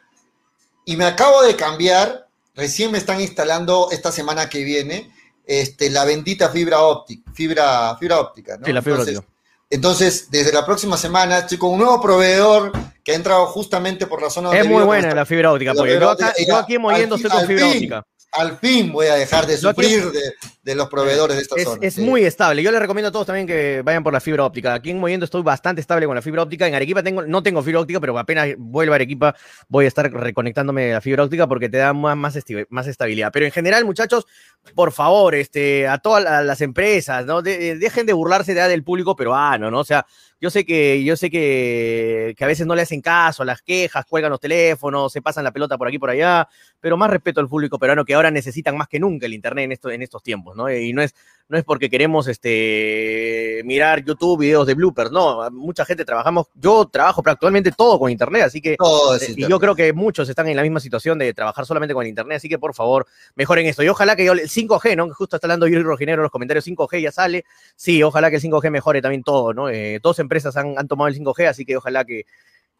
y me acabo de cambiar. Recién me están instalando esta semana que viene este, la bendita fibra óptica, fibra, fibra óptica, ¿no? Sí, la fibra óptica. Entonces, desde la próxima semana estoy con un nuevo proveedor que ha entrado justamente por la zona donde Es muy buena la fibra óptica, porque yo, yo aquí moviendo estoy con fibra óptica. al fin voy a dejar de sufrir de, los proveedores de esta es, zona. Es muy estable. Yo les recomiendo a todos también que vayan por la fibra óptica. Aquí en Moviendo estoy bastante estable con la fibra óptica. En Arequipa tengo, no tengo fibra óptica, pero apenas vuelva a Arequipa voy a estar reconectándome a la fibra óptica porque te da más, más, estabilidad. Pero en general, muchachos, por favor, este, a todas las empresas, ¿no? dejen de burlarse de, del público peruano, ¿no? O sea, yo sé que, yo sé que, que, a veces no le hacen caso a las quejas, cuelgan los teléfonos, se pasan la pelota por aquí por allá, pero más respeto al público peruano que ahora necesitan más que nunca el internet en, esto, en estos tiempos, ¿no? Y no es, no es porque queremos este, mirar YouTube, videos de bloopers, no, mucha gente trabajamos, yo trabajo actualmente todo con internet, así que eh, y yo creo que muchos están en la misma situación de trabajar solamente con internet, así que por favor, mejoren esto. Y ojalá que yo, el 5G, ¿no? Justo está hablando Yuri Rojinero en los comentarios, 5G ya sale, sí, ojalá que el 5G mejore también todo, ¿no? Eh, todas empresas han, han tomado el 5G, así que ojalá que,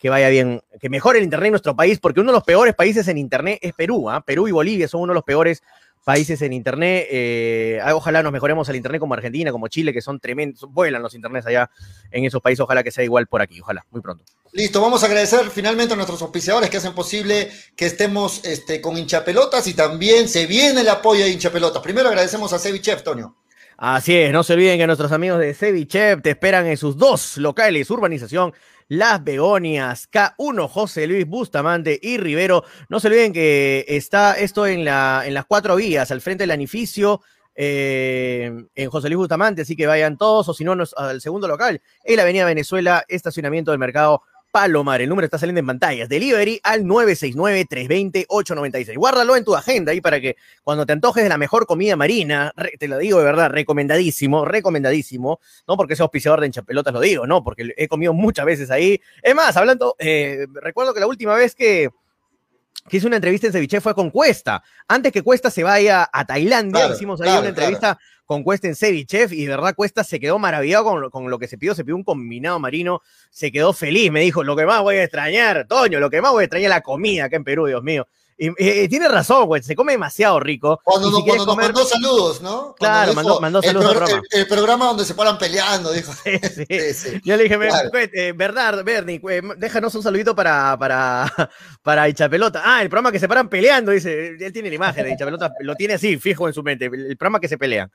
que vaya bien, que mejore el Internet en nuestro país, porque uno de los peores países en Internet es Perú. ¿ah? Perú y Bolivia son uno de los peores países en Internet. Eh, ojalá nos mejoremos el Internet como Argentina, como Chile, que son tremendos, vuelan los Internets allá en esos países. Ojalá que sea igual por aquí, ojalá, muy pronto. Listo, vamos a agradecer finalmente a nuestros auspiciadores que hacen posible que estemos este, con hinchapelotas y también se viene el apoyo de hinchapelotas. Primero agradecemos a Cevichef, Tonio. Así es, no se olviden que nuestros amigos de Cevichef te esperan en sus dos locales, urbanización las Begonias, K1, José Luis Bustamante y Rivero. No se olviden que está esto en, la, en las cuatro vías, al frente del anificio, eh, en José Luis Bustamante, así que vayan todos, o si no, al segundo local, en la Avenida Venezuela, estacionamiento del mercado Palomar. El número está saliendo en pantallas. Delivery al 969-320-896. Guárdalo en tu agenda ahí para que cuando te antojes de la mejor comida marina, te lo digo de verdad, recomendadísimo, recomendadísimo, no porque sea auspiciador de hinchapelotas, lo digo, no, porque he comido muchas veces ahí. Es más, hablando, eh, recuerdo que la última vez que, que hice una entrevista en Ceviche fue con Cuesta. Antes que Cuesta se vaya a Tailandia, hicimos ahí una entrevista con Cuesta en Cevichef y de verdad Cuesta se quedó maravillado con, con, lo que se pidió, se pidió un combinado marino, se quedó feliz, me dijo, lo que más voy a extrañar, Toño, lo que más voy a extrañar es la comida acá en Perú, Dios mío. Y, tiene razón, güey, se come demasiado rico. Cuando, nos mandó saludos, ¿no? claro, mandó, saludos el, programa. El, programa donde se paran peleando, dijo. *laughs* Sí, sí. Yo le dije, eh, Bernard, Bernie, déjanos un saludito para, para, *laughs* para Hinchapelota. Ah, el programa que se paran peleando, dice, él tiene la imagen de Hinchapelota, lo tiene así, fijo en su mente, el programa que se pelean.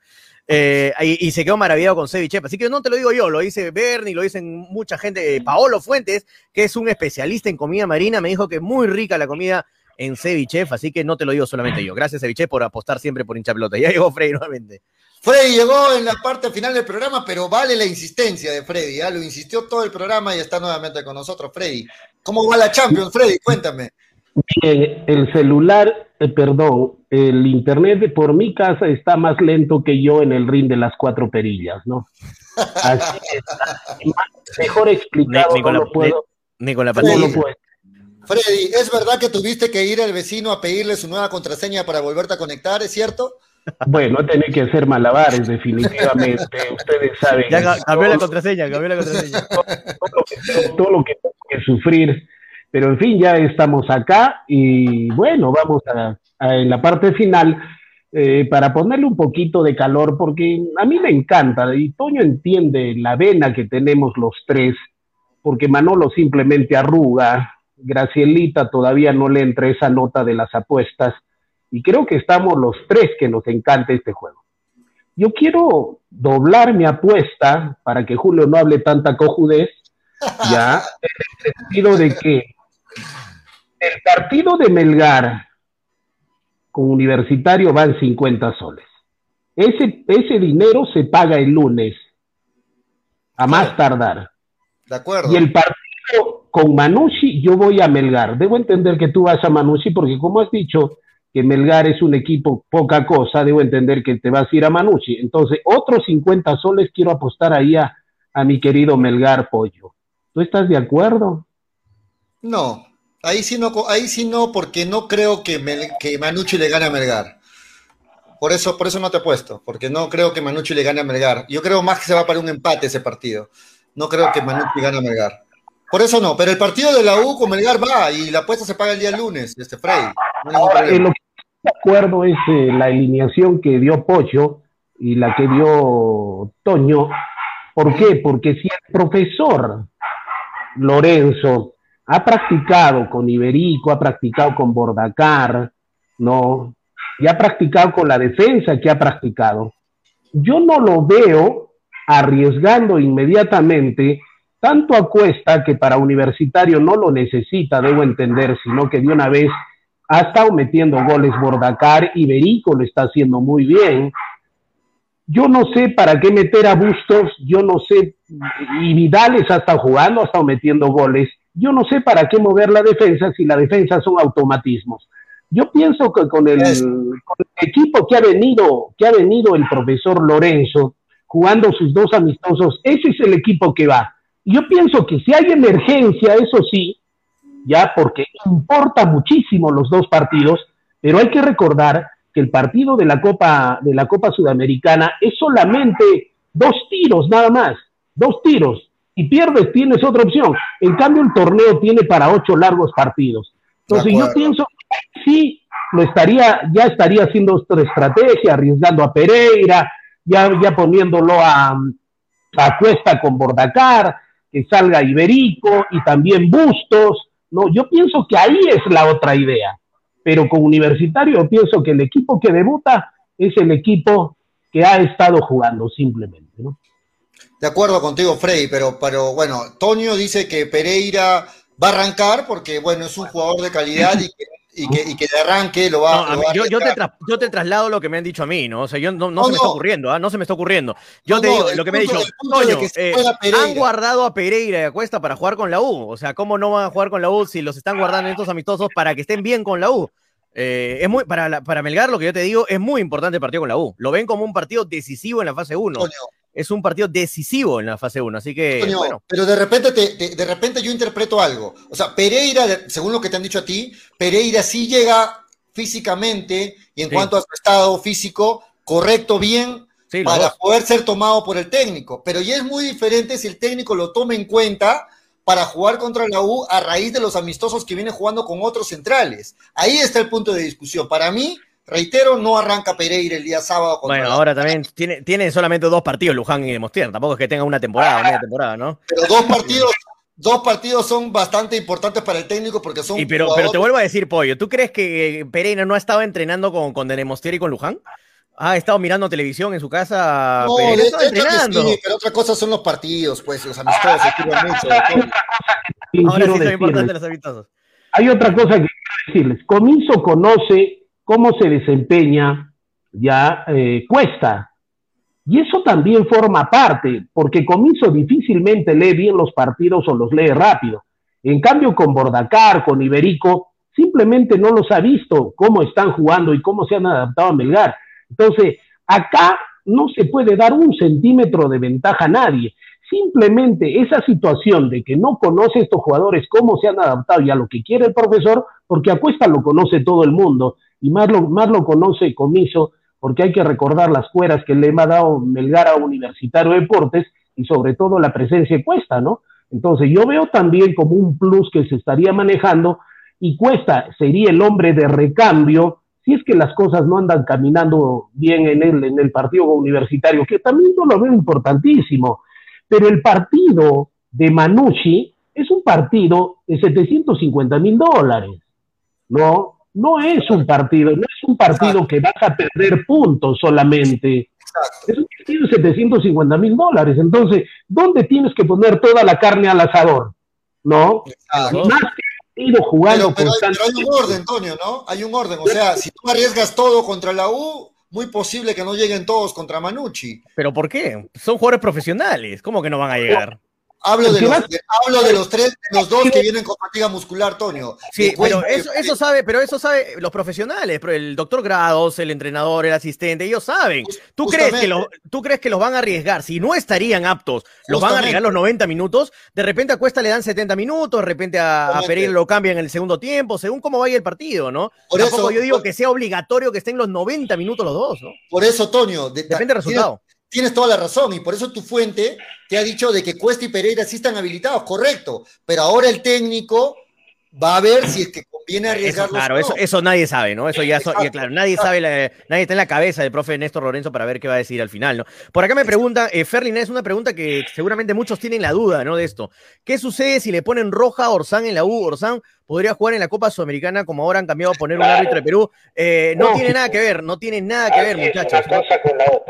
Eh, y, se quedó maravillado con Ceviche. Así que no te lo digo yo, lo dice Bernie, lo dicen mucha gente. Eh, Paolo Fuentes, que es un especialista en comida marina, me dijo que muy rica la comida en Cevichef, así que no te lo digo solamente yo. Gracias, Cevichef, por apostar siempre por hincha pelota. *laughs* Ya llegó Freddy nuevamente. Freddy llegó en la parte final del programa, pero vale la insistencia de Freddy. ¿ya? Lo insistió todo el programa y está nuevamente con nosotros, Freddy. ¿Cómo va la Champions, Freddy? Cuéntame. Bien, el celular, eh, perdón, el internet por mi casa está más lento que yo en el ring de las cuatro perillas, ¿no? *laughs* Así está. Mejor explicado, ni, con no la, puedo. Ni, con la pantalla. Freddy, ¿es verdad que tuviste que ir al vecino a pedirle su nueva contraseña para volverte a conectar? ¿Es cierto? Bueno, tenés que hacer malabares, definitivamente. *laughs* Ustedes saben. Ya cambió la contraseña, cambió la contraseña. *laughs* Todo, lo que tengo que sufrir. Pero en fin, ya estamos acá y bueno, vamos a, en la parte final eh, para ponerle un poquito de calor, porque a mí me encanta y Toño entiende la vena que tenemos los tres, porque Manolo simplemente arruga, Gracielita todavía no le entra esa nota de las apuestas y creo que estamos los tres que nos encanta este juego. Yo quiero doblar mi apuesta para que Julio no hable tanta cojudez, *laughs* ya, en el sentido de que el partido de Melgar con Universitario van 50 soles. Ese, ese dinero se paga el lunes, a más tardar. De acuerdo. Y el partido con Manucci yo voy a Melgar. Debo entender que tú vas a Manucci porque como has dicho que Melgar es un equipo poca cosa, debo entender que te vas a ir a Manucci. Entonces, otros 50 soles quiero apostar ahí a, mi querido Melgar Pollo. ¿Tú estás de acuerdo? No, ahí sí no, ahí no, porque no creo que, que Manucci le gane a Melgar. Por eso, por eso no te he puesto, porque no creo que Manucci le gane a Melgar. Yo creo más que se va para un empate ese partido. No creo que Manucci gane a Melgar. Por eso no, pero el partido de la U con Melgar va y la apuesta se paga el día lunes, este Frey. lo que estoy de acuerdo es eh, la alineación que dio Pocho y la que dio Toño, ¿Por qué? Porque si el profesor Lorenzo ha practicado con Iberico, ha practicado con Bordacar, ¿no? Y ha practicado con la defensa que ha practicado. Yo no lo veo arriesgando inmediatamente tanto a Cuesta, que para Universitario no lo necesita, debo entender, sino que de una vez ha estado metiendo goles Bordacar, Iberico lo está haciendo muy bien. Yo no sé para qué meter a Bustos, yo no sé, y Vidal ha estado jugando, ha estado metiendo goles. Yo no sé para qué mover la defensa si la defensa son automatismos. Yo pienso que con el, equipo que ha venido, que ha venido el profesor Lorenzo, jugando sus dos amistosos, ese es el equipo que va. Yo pienso que si hay emergencia, eso sí, ya porque importa muchísimo los dos partidos, pero hay que recordar que el partido de la Copa de la Copa Sudamericana es solamente dos tiros nada más, dos tiros y pierdes tienes otra opción. En cambio el torneo tiene para ocho largos partidos. Entonces yo pienso que sí lo estaría ya estaría haciendo otra estrategia, arriesgando a Pereira, ya ya poniéndolo a a Cuesta con Bordacar, que salga Iberico y también Bustos no, yo pienso que ahí es la otra idea. Pero con Universitario pienso que el equipo que debuta es el equipo que ha estado jugando simplemente, ¿no? De acuerdo contigo, Freddy, pero, pero bueno, Tonio dice que Pereira va a arrancar porque, bueno, es un jugador de calidad y que y que, y que de arranque lo va, a yo, yo, te yo, te traslado lo que me han dicho a mí, ¿no? O sea, yo no, no, se me está ocurriendo, ¿ah? no se me está ocurriendo. Yo te digo, lo que me han dicho, Toño, eh, han guardado a Pereira y a Cuesta para jugar con la U. O sea, ¿cómo no van a jugar con la U si los están guardando en estos amistosos para que estén bien con la U? Eh, es muy, para, para Melgar, lo que yo te digo, es muy importante el partido con la U. Lo ven como un partido decisivo en la fase 1 es un partido decisivo en la fase 1, así que... bueno. Pero de repente, de, repente yo interpreto algo. O sea, Pereira, según lo que te han dicho a ti, Pereira sí llega físicamente y en cuanto a su estado físico, correcto, bien, para poder ser tomado por el técnico. Pero ya es muy diferente si el técnico lo toma en cuenta para jugar contra la U a raíz de los amistosos que viene jugando con otros centrales. Ahí está el punto de discusión. Para mí, Reitero, no arranca Pereira el día sábado. bueno, ahora también tiene, tiene solamente dos partidos Luján y Demostier. Tampoco es que tenga una temporada, media temporada, ¿no? Pero dos partidos, dos partidos son bastante importantes para el técnico porque son. Y pero, pero te vuelvo a decir, Pollo, ¿tú crees que Pereira no ha estado entrenando con, con Demostier y con Luján? Ha estado mirando televisión en su casa. No, Pereira estaba entrenando. Sí, pero otra cosa son los partidos, pues, los amistosos. Ahora sí son importantes los amistosos. Hay otra cosa que quiero decirles. Comiso conoce cómo se desempeña ya eh, Cuesta. Y eso también forma parte, porque Comiso difícilmente lee bien los partidos o los lee rápido. En cambio, con Bordacar, con Iberico, simplemente no los ha visto cómo están jugando y cómo se han adaptado a Melgar. Entonces, acá no se puede dar un centímetro de ventaja a nadie. Simplemente esa situación de que no conoce a estos jugadores cómo se han adaptado y a lo que quiere el profesor, porque a Cuesta lo conoce todo el mundo y más lo, más lo conoce Comiso, porque hay que recordar las cueras que le ha dado Melgar a Universitario de Deportes y sobre todo la presencia de Cuesta, ¿no? Entonces yo veo también como un plus que se estaría manejando y Cuesta sería el hombre de recambio si es que las cosas no andan caminando bien en el, en el partido universitario, que también no lo veo importantísimo, pero el partido de Manucci es un partido de 750 mil dólares, ¿no? No es un partido, no es un partido que vas a perder puntos solamente. Es un partido de 750 mil dólares. Entonces, ¿dónde tienes que poner toda la carne al asador? ¿No? Más que ido jugando pero, pero, hay, un orden, Antonio, ¿no? Hay un orden. O sea, si tú arriesgas todo contra la U, muy posible que no lleguen todos contra Manucci. ¿Pero por qué? Son jugadores profesionales. ¿Cómo que no van a llegar? Hablo de, los, hablo de los tres, de los dos que vienen con fatiga muscular, Tonio. Sí, pero eso, eso sabe, pero eso sabe los profesionales, el doctor Grados, el entrenador, el asistente, ellos saben. ¿Tú crees, que los, ¿Tú crees que los van a arriesgar? Si no estarían aptos, los van a arriesgar los 90 minutos, de repente a Cuesta le dan 70 minutos, de repente a, Pereira lo cambian en el segundo tiempo, según cómo vaya el partido, ¿no? Por Tampoco eso, yo digo que sea obligatorio que estén los 90 minutos los dos, ¿no? Por eso, Tonio. Depende del resultado tienes toda la razón y por eso tu fuente te ha dicho de que Cuesta y Pereira sí están habilitados, correcto, pero ahora el técnico va a ver si es que viene a arriesgar Claro, eso, eso nadie sabe, ¿no? Eso ya, claro, nadie sabe, nadie está en la cabeza del profe Néstor Lorenzo para ver qué va a decir al final, ¿no? Por acá me pregunta, eh, Ferlin, es una pregunta que seguramente muchos tienen la duda, ¿no? De esto. ¿Qué sucede si le ponen roja a Orsán en la U? Orsán podría jugar en la Copa Sudamericana como ahora han cambiado a poner un árbitro de Perú. Eh, no, tiene nada que ver, no tiene nada que ver, muchachos.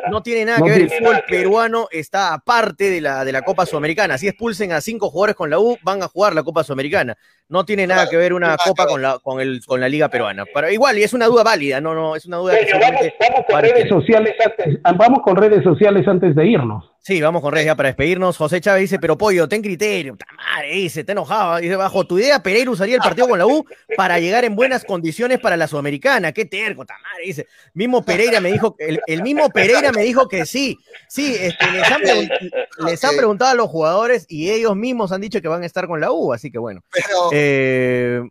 No, tiene nada que ver. El fútbol peruano está aparte de la, de la Copa Sudamericana. Si expulsen a cinco jugadores con la U, van a jugar la Copa Sudamericana. No tiene nada que ver una copa con la, con el, con la Liga Peruana. Pero igual, y es una duda válida, no, no, es una duda que vamos, con redes sociales antes, vamos con redes sociales antes de irnos. Sí, vamos con redes ya para despedirnos. José Chávez dice, pero pollo, ten criterio. Madre, dice, te enojaba. Dice, bajo tu idea, Pereira usaría el partido con la U para llegar en buenas condiciones para la Sudamericana. Qué terco, tamare, dice. Mismo Pereira me dijo, el, el mismo Pereira me dijo que sí. Sí, este, les, han les, han preguntado a los jugadores y ellos mismos han dicho que van a estar con la U, así que bueno. Pero, eh,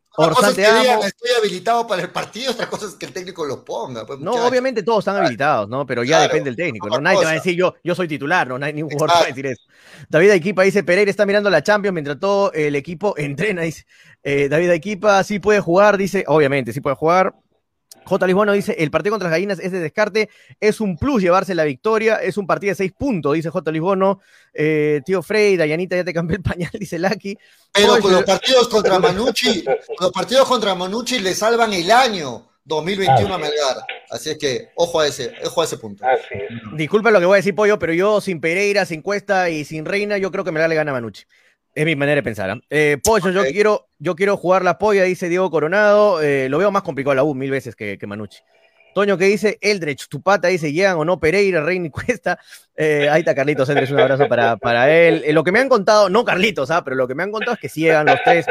estoy habilitado para el partido, otra cosa es que el técnico lo ponga. Pues, no, obviamente todos están habilitados, ¿no? Pero ya depende del técnico, ¿no? Nadie te va a decir yo, yo soy titular, no, hay decir eso. David Equipa dice, Pereira está mirando la Champions mientras todo el equipo entrena, dice. Eh, David Equipa sí puede jugar, dice, obviamente, sí puede jugar. J. Lisbono dice, el partido contra las gallinas es de descarte, es un plus llevarse la victoria, es un partido de seis puntos, dice J. Lisbono. Eh, tío Frey, Dayanita, ya te cambié el pañal, *laughs* dice Lucky. Pero con los partidos contra Manucci, los partidos contra Manucci le salvan el año 2021 a Melgar. Así es que, ojo a ese, ojo a ese punto. Disculpa lo que voy a decir, Pollo, pero yo sin Pereira, sin Cuesta y sin Reina, yo creo que Melgar le gana a Manucci. Es mi manera de pensar. ¿ah? ¿eh? Pollo, yo quiero, yo quiero jugar la polla, dice Diego Coronado. Eh, lo veo más complicado la U mil veces que, que Manucci. Toño que dice, Eldrech, tu pata dice, llegan o no Pereira, Reina y Cuesta. Eh, ahí está Carlitos Eldrech, un abrazo para, para él. Eh, lo que me han contado, no Carlitos, ¿ah? pero lo que me han contado es que sí llegan los tres.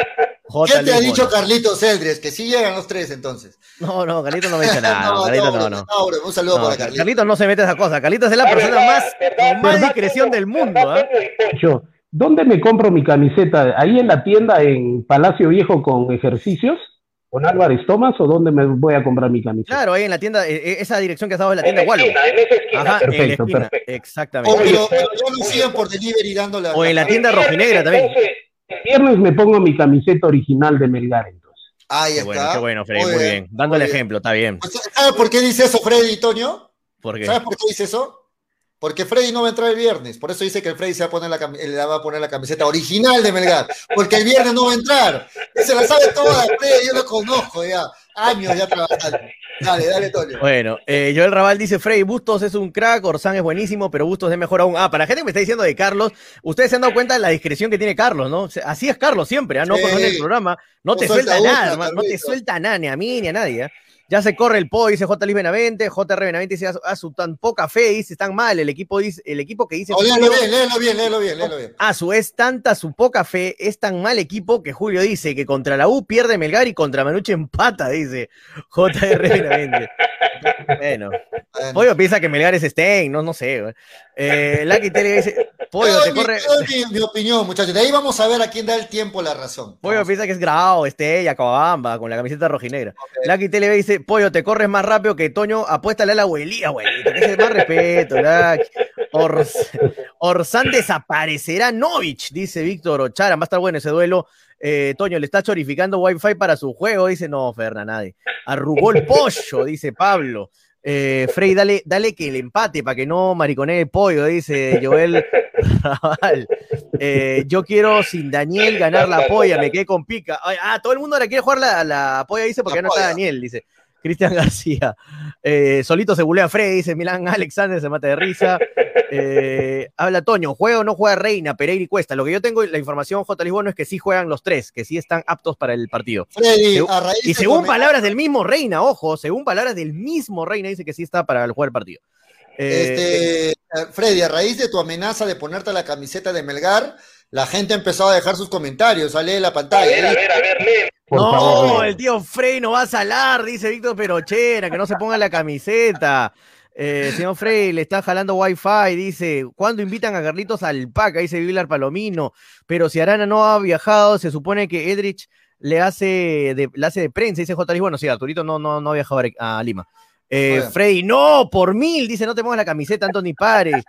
¿Qué te ha dicho Carlitos Eldrech? Que sí llegan los tres entonces. No, no, Carlitos no me dice *laughs* nada. no, Carlitos no, no. un saludo para Carlitos. Carlitos no se mete esa cosa. Carlitos es la persona más, con más discreción del mundo. ¿eh? ¿Dónde me compro mi camiseta? ¿Ahí en la tienda en Palacio Viejo con ejercicios? ¿Con Álvarez Tomás o dónde me voy a comprar mi camiseta? Claro, ahí en la tienda, eh, eh, esa dirección que has dado es la tienda Wallo. Ajá, perfecto, en perfecto. Exactamente. O, pero, no sigan por delivery dando la. O en la tienda rojinegra también. El viernes me pongo mi camiseta original de Melgar, entonces. Ahí qué está. Bueno, qué bueno, Freddy, muy, bien. Dando el ejemplo, está bien. ¿Sabes por qué dice eso Freddy, Toño? ¿Por qué? ¿Sabes por qué dice eso? Porque Freddy no va a entrar el viernes. Por eso dice que el Freddy se va a poner la, le va a poner la camiseta original de Melgar. Porque el viernes no va a entrar. Se la sabe toda, Freddy. Yo lo conozco ya. Años ya trabajando. Dale, dale, Toño. Bueno, eh, Joel Raval dice: Freddy Bustos es un crack, Orsán es buenísimo, pero Bustos es mejor aún. Ah, para la gente que me está diciendo de Carlos, ustedes se han dado cuenta de la discreción que tiene Carlos, ¿no? Así es Carlos siempre, ¿ah? no con el programa. No, te suelta, nada, no te suelta nada, ni a mí ni a nadie. ¿eh? Ya se corre el po, dice J. Luis Benavente, JR Benavente dice a, su tan poca fe, dice, tan mal, el equipo dice, el equipo que dice. Oh, léelo bien, léelo bien, léelo bien, léelo bien. A su es tanta su poca fe, es tan mal equipo que Julio dice que contra la U pierde Melgar y contra Manuche empata, dice JR Benavente. *laughs* bueno, Pollo piensa que Melgar es Stein, no, no sé. Eh, Lucky dice, Pollo, te corre. Mi, mi, opinión, muchachos. De ahí vamos a ver a quién da el tiempo la razón. Pollo piensa que es Grau, Estella, Cobamba, con la camiseta rojinegra. Okay. Lucky Tele dice, Pollo, te corres más rápido que Toño, apuéstale a la abuelita, abuelita, que es más respeto, Ors, Orsán desaparecerá Novich, dice Víctor Ochara, va a estar bueno ese duelo. Eh, Toño, le está chorificando Wi-Fi para su juego, dice, no, Ferna, nadie. Arrugó el pollo, dice Pablo. Eh, Frey, dale, dale que el empate para que no mariconee el pollo, dice Joel Raval. Eh, yo quiero sin Daniel ganar la polla, me quedé con pica. Ah, todo el mundo ahora quiere jugar la, la polla, dice, porque no está Daniel, dice. Cristian *laughs* García. Eh, solito se bulea Freddy, dice Milán Alexander, se mata de risa. Eh, habla Toño, ¿juega o no juega Reina, Pereira y Cuesta? Lo que yo tengo, la información, J. Lisbono, es que sí juegan los tres, que sí están aptos para el partido. Freddy, Segu y según palabras del mismo Reina, ojo, según palabras del mismo Reina, dice que sí está para el jugar el partido. Eh, este, Freddy, a raíz de tu amenaza de ponerte la camiseta de Melgar, la gente empezó a dejar sus comentarios, sale la pantalla. A ver, a ver, a ver, lee. Por no, favor, el tío Frey no va a salar, dice Víctor Perochera, que no se ponga la camiseta. Eh, señor Frey, le está jalando wifi, dice, ¿cuándo invitan a Carlitos al PACA? Dice Vilar Palomino, pero si Arana no ha viajado, se supone que Edrich le hace de, le hace de prensa, dice J. Bueno, sí, Arturito no, no, no ha viajado a Lima. Eh, Freddy, no, por mil, dice, no te pongas la camiseta, Anthony Pares.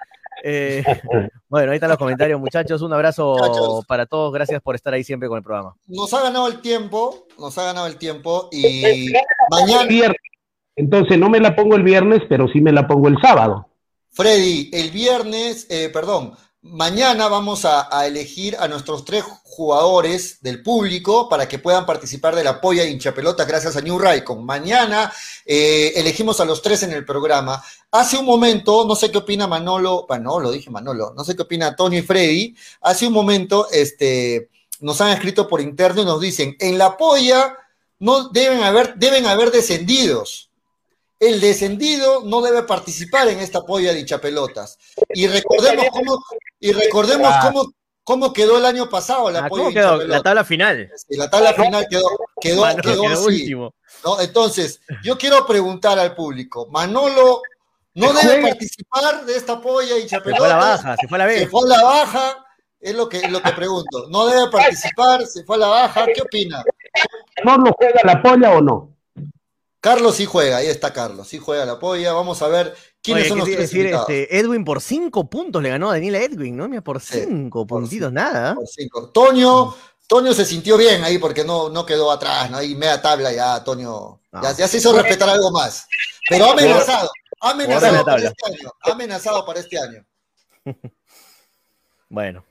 Eh, *laughs* bueno, ahí están los comentarios, muchachos. Un abrazo Muchachos. para todos. Gracias por estar ahí siempre con el programa. Nos ha ganado el tiempo, nos ha ganado el tiempo y mañana, Viernes. Entonces no me la pongo el viernes, pero sí me la pongo el sábado. Freddy, el viernes, eh, perdón, mañana vamos a, elegir a nuestros tres jugadores del público para que puedan participar de la polla de hinchapelotas gracias a New Raycon. Mañana eh, elegimos a los tres en el programa. Hace un momento, no sé qué opina Manolo, Manolo, dije Manolo, no sé qué opina Tony y Freddy. Hace un momento, este, nos han escrito por interno y nos dicen, en la polla no deben haber, deben haber descendidos. El descendido no debe participar en esta polla de hinchapelotas. Y recordemos cómo, y recordemos cómo, cómo quedó el año pasado la Ah, polla ¿Cómo de quedó? La tabla final. La tabla final quedó, quedó, Manolo quedó quedó así. último. ¿no? Entonces, yo quiero preguntar al público, Manolo no debe juega. participar de esta polla y Se fue a la baja, se fue a la Se fue a la baja, es lo que, es lo que pregunto. No debe participar, se fue a la baja, ¿qué opina? ¿No lo juega la polla o no? Carlos sí juega, ahí está Carlos, sí juega la polla. Vamos a ver quiénes Oye, son ¿qué los tres decir, este, Edwin por cinco puntos le ganó a Daniela Edwin, ¿no? Mira, por Sí, cinco por puntitos, nada. Por cinco. Toño, Toño se sintió bien ahí porque no, no quedó atrás, ¿no? Ahí media tabla ya, Toño. Ya, No. ya se hizo respetar algo más. Pero amenazado, ha amenazado para este año. Amenazado para este año. Bueno.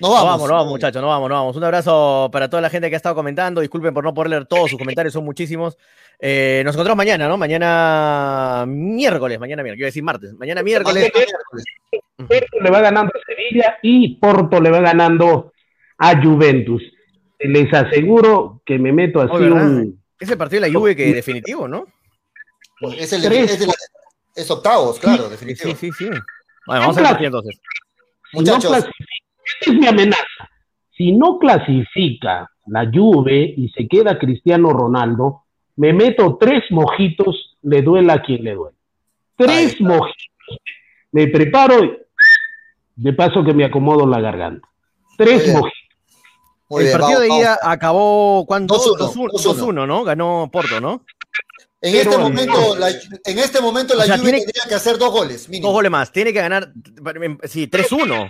Nos No vamos. vamos, no vamos, muchachos, no vamos, no vamos. Un abrazo para toda la gente que ha estado comentando. Disculpen por no poder leer todos sus comentarios, son muchísimos. Eh, nos encontramos mañana, ¿no? Mañana miércoles, mañana miércoles, quiero decir martes. Mañana miércoles. Porto le va ganando a Sevilla y Porto le va ganando a Juventus. Les aseguro que me meto así Oh, un... Es el partido de la Juve que definitivo, ¿no? Es, el, es, el- es octavos, claro, Sí, definitivo. sí, sí, sí. Bueno, vamos a ver entonces. Si no Esa es mi amenaza. Si no clasifica la Juve y se queda Cristiano Ronaldo, me meto tres mojitos, le duela a quien le duele. Tres mojitos. Me preparo y de paso que me acomodo la garganta. Tres mojitos. Muy el bien, partido vamos, de ida vamos. acabó ¿cuánto? 2-1, 2-1, 2-1. 2-1, ¿no? Ganó Porto, ¿no? En Pero- este momento, la, en este momento la O sea, Juve tiene- tendría que hacer dos goles, mínimo. Dos goles más. Tiene que ganar, sí, 3-1.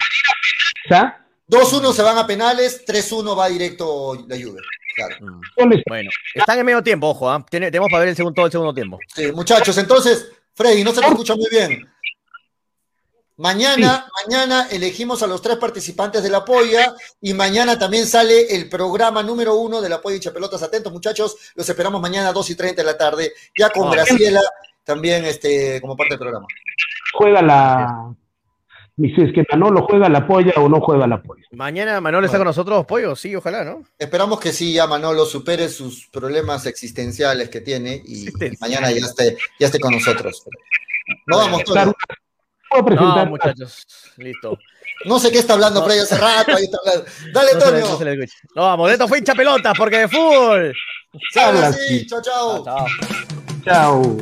¿Sa? 2-1 se van a penales, 3-1 va directo la Juve. Claro. Mm. Bueno, están en medio tiempo, ojo. Tiene- tenemos para ver el segundo, todo el segundo tiempo. Sí, muchachos, entonces, Freddy, no se te escucha muy bien. Mañana, mañana elegimos a los tres participantes de la polla y mañana también sale el programa número uno de la polla hincha pelotas. Atentos, muchachos, los esperamos mañana a 2 y 30 de la tarde, ya con Ah. Graciela también este, como parte del programa. Juega la... Dices que Manolo juega la polla o no juega la polla. Mañana Manuel está con nosotros, pollo, sí, ojalá, ¿no? Esperamos que sí, ya Manolo supere sus problemas existenciales que tiene y, y mañana ya esté, ya esté con nosotros. No vamos. Puedo No, muchachos, listo. No sé qué está hablando Freddy hace rato, ahí está hablando. Dale, No Toño. no se le. No, vamos, esto fue hincha pelotas porque de fútbol. Así, así. chao, chao. Chao. Chao.